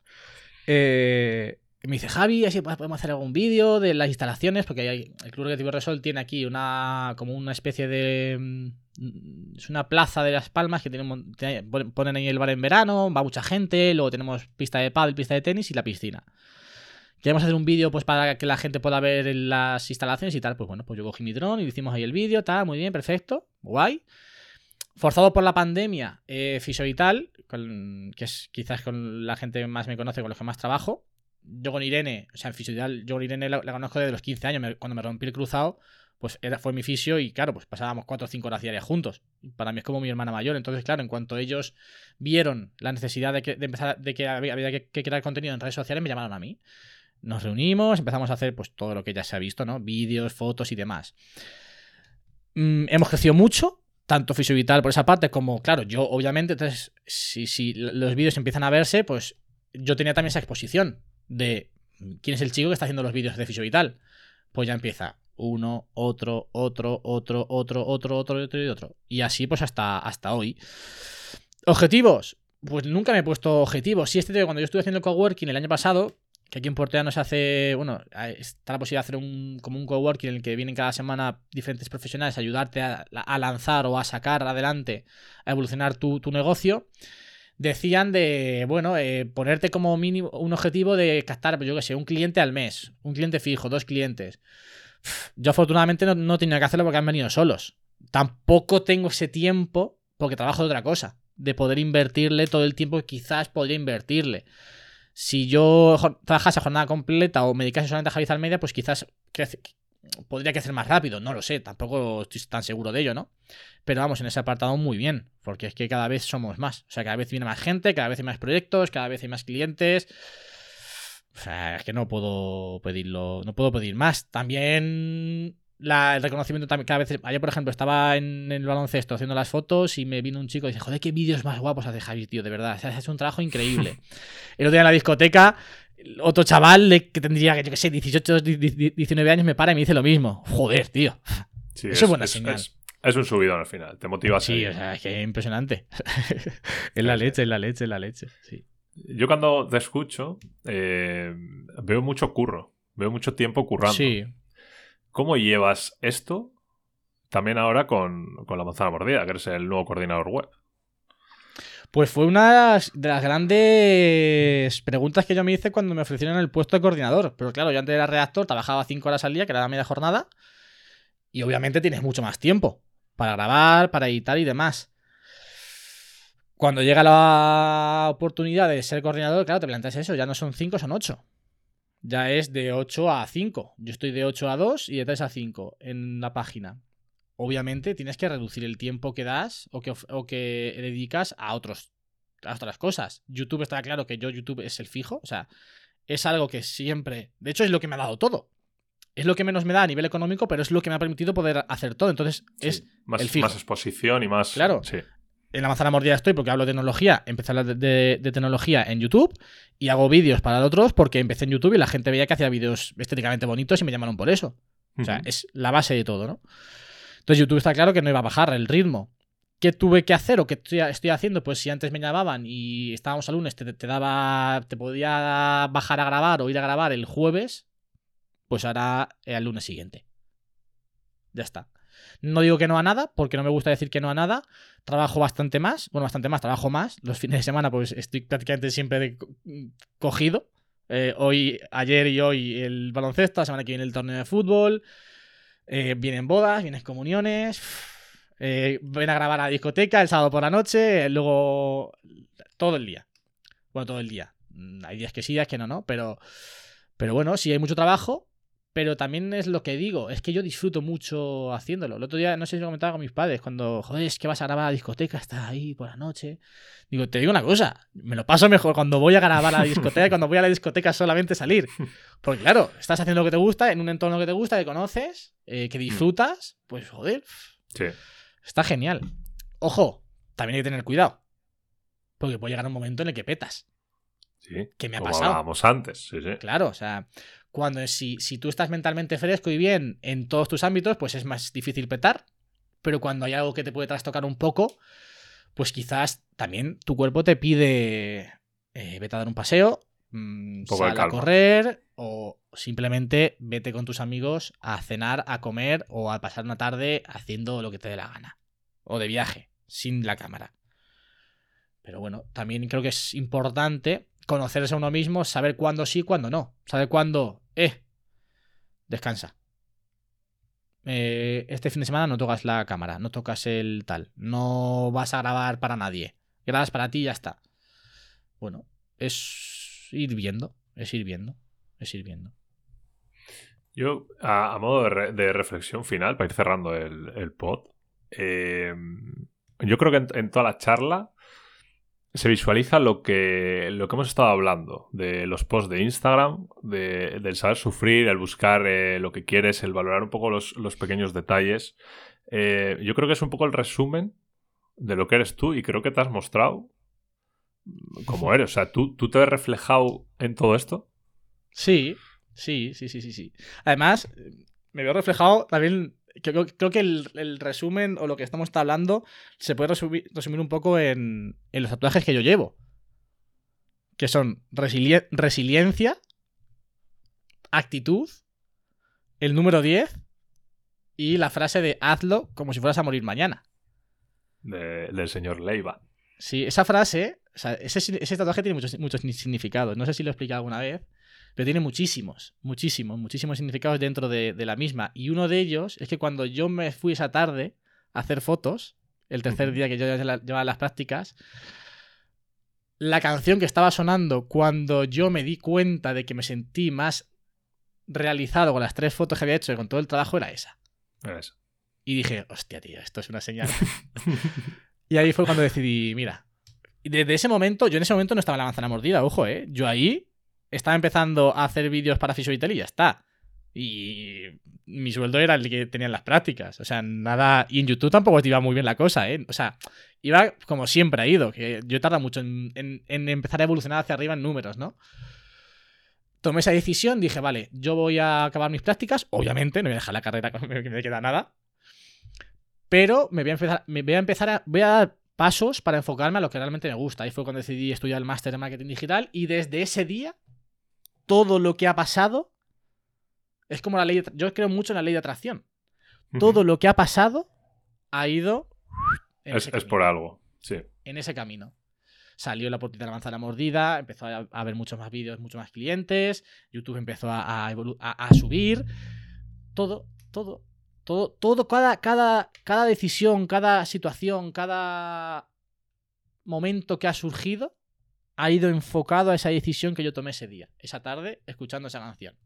Eh, me dice, Javi, así podemos hacer algún vídeo de las instalaciones, porque hay, el Club Recreativo Resol tiene aquí una como una especie de... Mm, es una plaza de Las Palmas que ponen ahí el bar en verano, va mucha gente, luego tenemos pista de pádel, pista de tenis y la piscina. Queremos hacer un vídeo pues para que la gente pueda ver las instalaciones y tal. Pues bueno, pues yo cogí mi dron y hicimos ahí el vídeo, tal, muy bien, perfecto, guay. Forzado por la pandemia, eh, Fisovital, que es quizás con la gente más me conoce, con los que más trabajo. Yo con Irene, o sea, en Fisovital, yo con Irene la, conozco desde los 15 años, cuando me rompí el cruzado, pues era, fue mi fisio y claro, pues pasábamos 4 o 5 horas diarias juntos. Para mí es como mi hermana mayor. Entonces, claro, en cuanto ellos vieron la necesidad de, que, de empezar, de que había, que, crear contenido en redes sociales, me llamaron a mí. Nos reunimos, empezamos a hacer pues todo lo que ya se ha visto, ¿no? Vídeos, fotos y demás. Mm, hemos crecido mucho, tanto Vital por esa parte como, claro, yo obviamente, entonces, si, si los vídeos empiezan a verse, pues yo tenía también esa exposición de quién es el chico que está haciendo los vídeos de Vital. Pues ya empieza uno, otro, otro, otro, otro, otro, otro, otro y otro. Y así pues hasta, hasta hoy. Objetivos. Pues nunca me he puesto objetivos. Sí, este cuando yo estuve haciendo coworking el año pasado, que aquí en Portea no se hace, bueno, está la posibilidad de hacer un, como un coworking en el que vienen cada semana diferentes profesionales a ayudarte a, lanzar o a sacar adelante, a evolucionar tu, negocio. Decían de, bueno, eh, ponerte como mínimo un objetivo de captar, yo qué sé, un cliente al mes, un cliente fijo, dos clientes. Yo afortunadamente no, no tenía que hacerlo porque han venido solos. Tampoco tengo ese tiempo porque trabajo de otra cosa, de poder invertirle todo el tiempo que quizás podría invertirle. Si yo trabajase a jornada completa o me dedicase solamente a Javier Almeida, pues quizás podría crecer más rápido, no lo sé, tampoco estoy tan seguro de ello, ¿no? Pero vamos, en ese apartado muy bien, porque es que cada vez somos más, o sea, cada vez viene más gente, cada vez hay más proyectos, cada vez hay más clientes. O sea, es que no puedo pedirlo, no puedo pedir más. También el reconocimiento también cada vez. Ayer, por ejemplo, estaba en, el baloncesto haciendo las fotos y me vino un chico y dice: Joder, qué vídeos más guapos hace Javi, tío, de verdad. O sea, es un trabajo increíble. el otro día en la discoteca, otro chaval que tendría, yo qué sé, 18, 19 años me para y me dice lo mismo. Joder, tío. Eso es, buena señal. Es, un subidón al final, te motiva a Sí, o sea, es que es impresionante. es la leche, es la leche, es la leche. Sí. Yo cuando te escucho, eh, veo mucho curro, veo mucho tiempo currando. Sí. ¿Cómo llevas esto también ahora con, la manzana mordida, que eres el nuevo coordinador web? Pues fue una de las grandes preguntas que yo me hice cuando me ofrecieron el puesto de coordinador. Pero claro, yo antes era redactor, trabajaba cinco horas al día, que era la media jornada. Y obviamente tienes mucho más tiempo para grabar, para editar y demás. Cuando llega la oportunidad de ser coordinador, claro, te planteas eso, ya no son cinco, son ocho ya es de 8 a 5. Yo estoy de 8 a 2 y de 3 a 5 en la página. Obviamente tienes que reducir el tiempo que das o que, o que dedicas a, otros, a otras cosas. YouTube está claro que yo YouTube es el fijo, o sea, es algo que siempre... De hecho es lo que me ha dado todo. Es lo que menos me da a nivel económico, pero es lo que me ha permitido poder hacer todo. Entonces es más, el fijo. Más exposición y más... Claro. Sí en la manzana mordida estoy porque hablo de tecnología, empecé a hablar de, tecnología en YouTube y hago vídeos para otros porque empecé en YouTube y la gente veía que hacía vídeos estéticamente bonitos y me llamaron por eso. O sea, es la base de todo, ¿no? Entonces YouTube está claro que no iba a bajar el ritmo. ¿Qué tuve que hacer o qué estoy, haciendo? Pues si antes me llamaban y estábamos al lunes, te, te, daba, te podía bajar a grabar o ir a grabar el jueves, pues ahora el lunes siguiente. Ya está. No digo que no a nada, porque no me gusta decir que no a nada. Trabajo bastante más, bueno, bastante más, trabajo más. Los fines de semana, pues estoy prácticamente siempre cogido. Eh, hoy, ayer y hoy el baloncesto, la semana que viene el torneo de fútbol. Eh, vienen bodas, vienen comuniones. Eh, ven a grabar a la discoteca el sábado por la noche. Luego, todo el día. Bueno, todo el día. Mm, hay días que sí, días que no, ¿no? Pero, pero bueno, si hay mucho trabajo, pero también es lo que digo, es que yo disfruto mucho haciéndolo. El otro día, no sé si lo comentaba con mis padres, cuando, joder, es que vas a grabar a la discoteca, estás ahí por la noche. Digo, te digo una cosa, me lo paso mejor cuando voy a grabar a la discoteca y cuando voy a la discoteca solamente salir. Porque claro, estás haciendo lo que te gusta, en un entorno que te gusta, que conoces, eh, que disfrutas, pues joder, Sí. está genial. Ojo, también hay que tener cuidado. Porque puede llegar un momento en el que petas. Sí. ¿Qué me ha Como pasado? hablábamos antes. Sí, sí. Claro, o sea, cuando si, si tú estás mentalmente fresco y bien en todos tus ámbitos, pues es más difícil petar. Pero cuando hay algo que te puede trastocar un poco, pues quizás también tu cuerpo te pide eh, vete a dar un paseo, mm, sal a correr o simplemente vete con tus amigos a cenar, a comer o a pasar una tarde haciendo lo que te dé la gana. O de viaje, sin la cámara. Pero bueno, también creo que es importante conocerse a uno mismo, saber cuándo sí, cuándo no. Saber cuándo, eh, descansa. Eh, este fin de semana no tocas la cámara, no tocas el tal, no vas a grabar para nadie. Grabas para ti y ya está. Bueno, es ir viendo, es ir viendo, es ir viendo. Yo, a, modo de, re- de reflexión final, para ir cerrando el, pod, eh, yo creo que en toda la charla se visualiza lo que, lo que hemos estado hablando, de los posts de Instagram, de- del saber sufrir, el buscar eh, lo que quieres, el valorar un poco los, los pequeños detalles. Eh, yo creo que es un poco el resumen de lo que eres tú y creo que te has mostrado como eres. O sea, ¿tú, tú te ves reflejado en todo esto. Sí, sí, sí, sí, sí, sí. Además, me veo reflejado también. Creo, creo que el, el resumen o lo que estamos hablando se puede resumir, resumir un poco en, en los tatuajes que yo llevo. Que son resilie- resiliencia, actitud, el número 10 y la frase de hazlo como si fueras a morir mañana. de- del señor Leiva. Sí, esa frase, o sea, ese, ese tatuaje tiene muchos, muchos significados. No sé si lo he explicado alguna vez, pero tiene muchísimos, muchísimos, muchísimos significados dentro de, de la misma. Y uno de ellos es que cuando yo me fui esa tarde a hacer fotos, el tercer día que yo llevaba las prácticas, la canción que estaba sonando cuando yo me di cuenta de que me sentí más realizado con las tres fotos que había hecho y con todo el trabajo era esa. Eso. Y dije, hostia, tío, esto es una señal. Y ahí fue cuando decidí, mira. Y desde ese momento, yo en ese momento no estaba en la manzana mordida, ojo, ¿eh? Yo ahí estaba empezando a hacer vídeos para Fisoitel y ya está. Y mi sueldo era el que tenía en las prácticas. O sea, nada. Y en YouTube tampoco te iba muy bien la cosa, ¿eh? O sea, iba como siempre ha ido. Que yo he tardado mucho en, empezar a evolucionar hacia arriba en números, ¿no? Tomé esa decisión, dije, vale, yo voy a acabar mis prácticas. Obviamente, no voy a dejar la carrera que me me queda nada. Pero me voy a empezar, me voy a empezar a. Voy a dar pasos para enfocarme a lo que realmente me gusta. Ahí fue cuando decidí estudiar el máster en marketing digital. Y desde ese día, todo lo que ha pasado es como la ley. de- yo creo mucho en la ley de atracción. Todo lo que ha pasado ha ido. es, es por algo. Sí. en ese camino. Salió la oportunidad de la manzana mordida, empezó a, ver muchos más vídeos, muchos más clientes, YouTube empezó a, a- a subir. Todo, todo, todo, todo, cada, cada, cada decisión, cada situación, cada momento que ha surgido ha ido enfocado a esa decisión que yo tomé ese día, esa tarde, escuchando esa canción.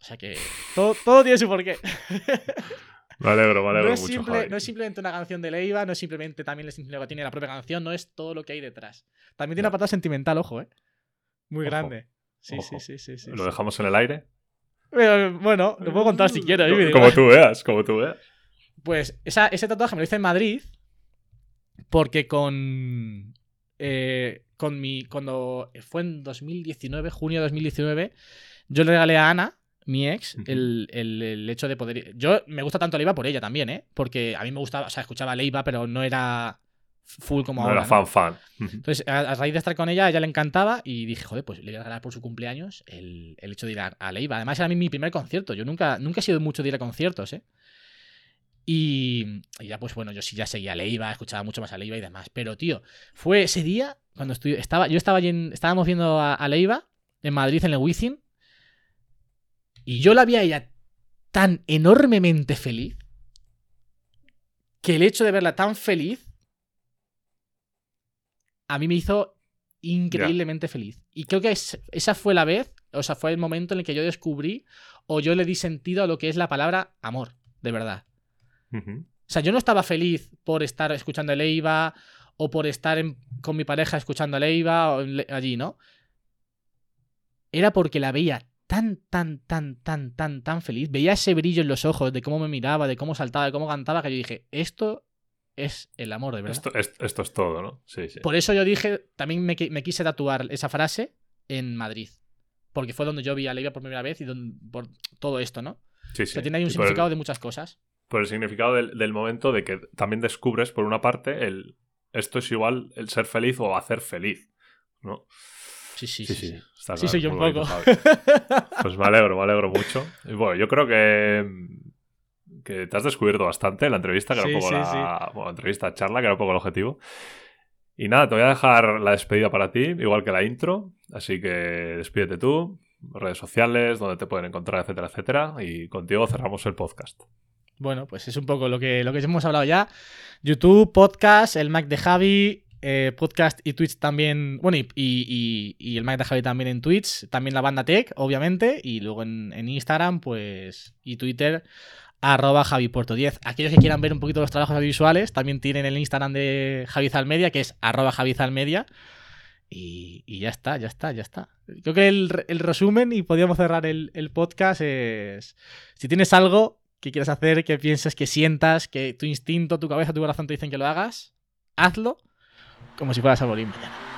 O sea que todo, todo tiene su porqué. Me alegro, me alegro No es, mucho. simple- Javi. no es simplemente una canción de Leiva, no es simplemente también el significado que tiene la propia canción, no es todo lo que hay detrás. También tiene una Ya. pata sentimental, ojo, ¿eh? Muy Ojo, grande. Sí, ojo. sí, sí, sí, sí. ¿Lo sí. dejamos en el aire? Pero, bueno, lo puedo contar si quieres. Como tú veas, como tú veas. Pues esa- ese tatuaje me lo hice en Madrid porque con... eh, con mi... Cuando fue en 2019, junio de 2019, yo le regalé a Ana, mi ex, el, el- el hecho de poder... Yo me gusta tanto Leiva por ella también, ¿eh? Porque a mí me gustaba, o sea, escuchaba Leiva, pero no era full como No ahora. era ¿no? fan fan. Entonces, a, a raíz de estar con ella, a ella le encantaba y dije, joder, pues le voy a regalar por su cumpleaños el, el hecho de ir a, a Leiva. Además, era mi, mi primer concierto. Yo nunca, nunca he sido mucho de ir a conciertos, ¿eh? Y, y ya, pues bueno, yo sí ya seguía a Leiva, escuchaba mucho más a Leiva y demás. Pero, tío, fue ese día cuando estaba, yo estaba allí en- estábamos viendo a, a Leiva en Madrid, en el Wizzing, y yo la vi a ella tan enormemente feliz que el hecho de verla tan feliz a mí me hizo increíblemente feliz. Y creo que es- esa fue la vez, o sea, fue el momento en el que yo descubrí o yo le di sentido a lo que es la palabra amor, de verdad. O sea, yo no estaba feliz por estar escuchando a Leiva o por estar con mi pareja escuchando a Leiva o allí, ¿no? Era porque la veía tan, tan, tan, tan, tan, tan feliz. Veía ese brillo en los ojos de cómo me miraba, de cómo saltaba, de cómo cantaba, que yo dije, esto es el amor, de verdad. Esto, es todo, ¿no? Sí, sí. Por eso yo dije, también me, quise tatuar esa frase en Madrid. Porque fue donde yo vi a Leiva por primera vez y por todo esto, ¿no? Sí, sí. tiene ahí un significado de muchas cosas. Por el significado del, momento de que también descubres, por una parte, el esto es igual el ser feliz o hacer feliz, ¿no? Sí, sí, sí. Sí, sí, sí, yo un poco. pues me alegro, me alegro mucho. Y bueno, yo creo que, que te has descubierto bastante en la entrevista, que era un poco la, bueno, entrevista, charla, que era un poco el objetivo. Y nada, te voy a dejar la despedida para ti, igual que la intro. Así que despídete tú, redes sociales, donde te pueden encontrar, etcétera, etcétera. Y contigo cerramos el podcast. Bueno, pues es un poco lo que, lo que hemos hablado ya. YouTube, podcast, el Mac de Javi, eh, podcast y Twitch también. Bueno, y, el Mac de Javi también en Twitch. También la banda Tech, obviamente. Y luego en, Instagram, pues. Y Twitter, arroba JaviPuerto10. Aquellos que quieran ver un poquito los trabajos audiovisuales, también tienen el Instagram de Javi Zalmedia, que es arroba Javi Zalmedia. Y, ya está, ya está, ya está. Creo que el, resumen, y podríamos cerrar el, el podcast, es. Si tienes algo que quieras hacer, que pienses, que sientas, que tu instinto, tu cabeza, tu corazón te dicen que lo hagas, hazlo como si fueras a morir mañana.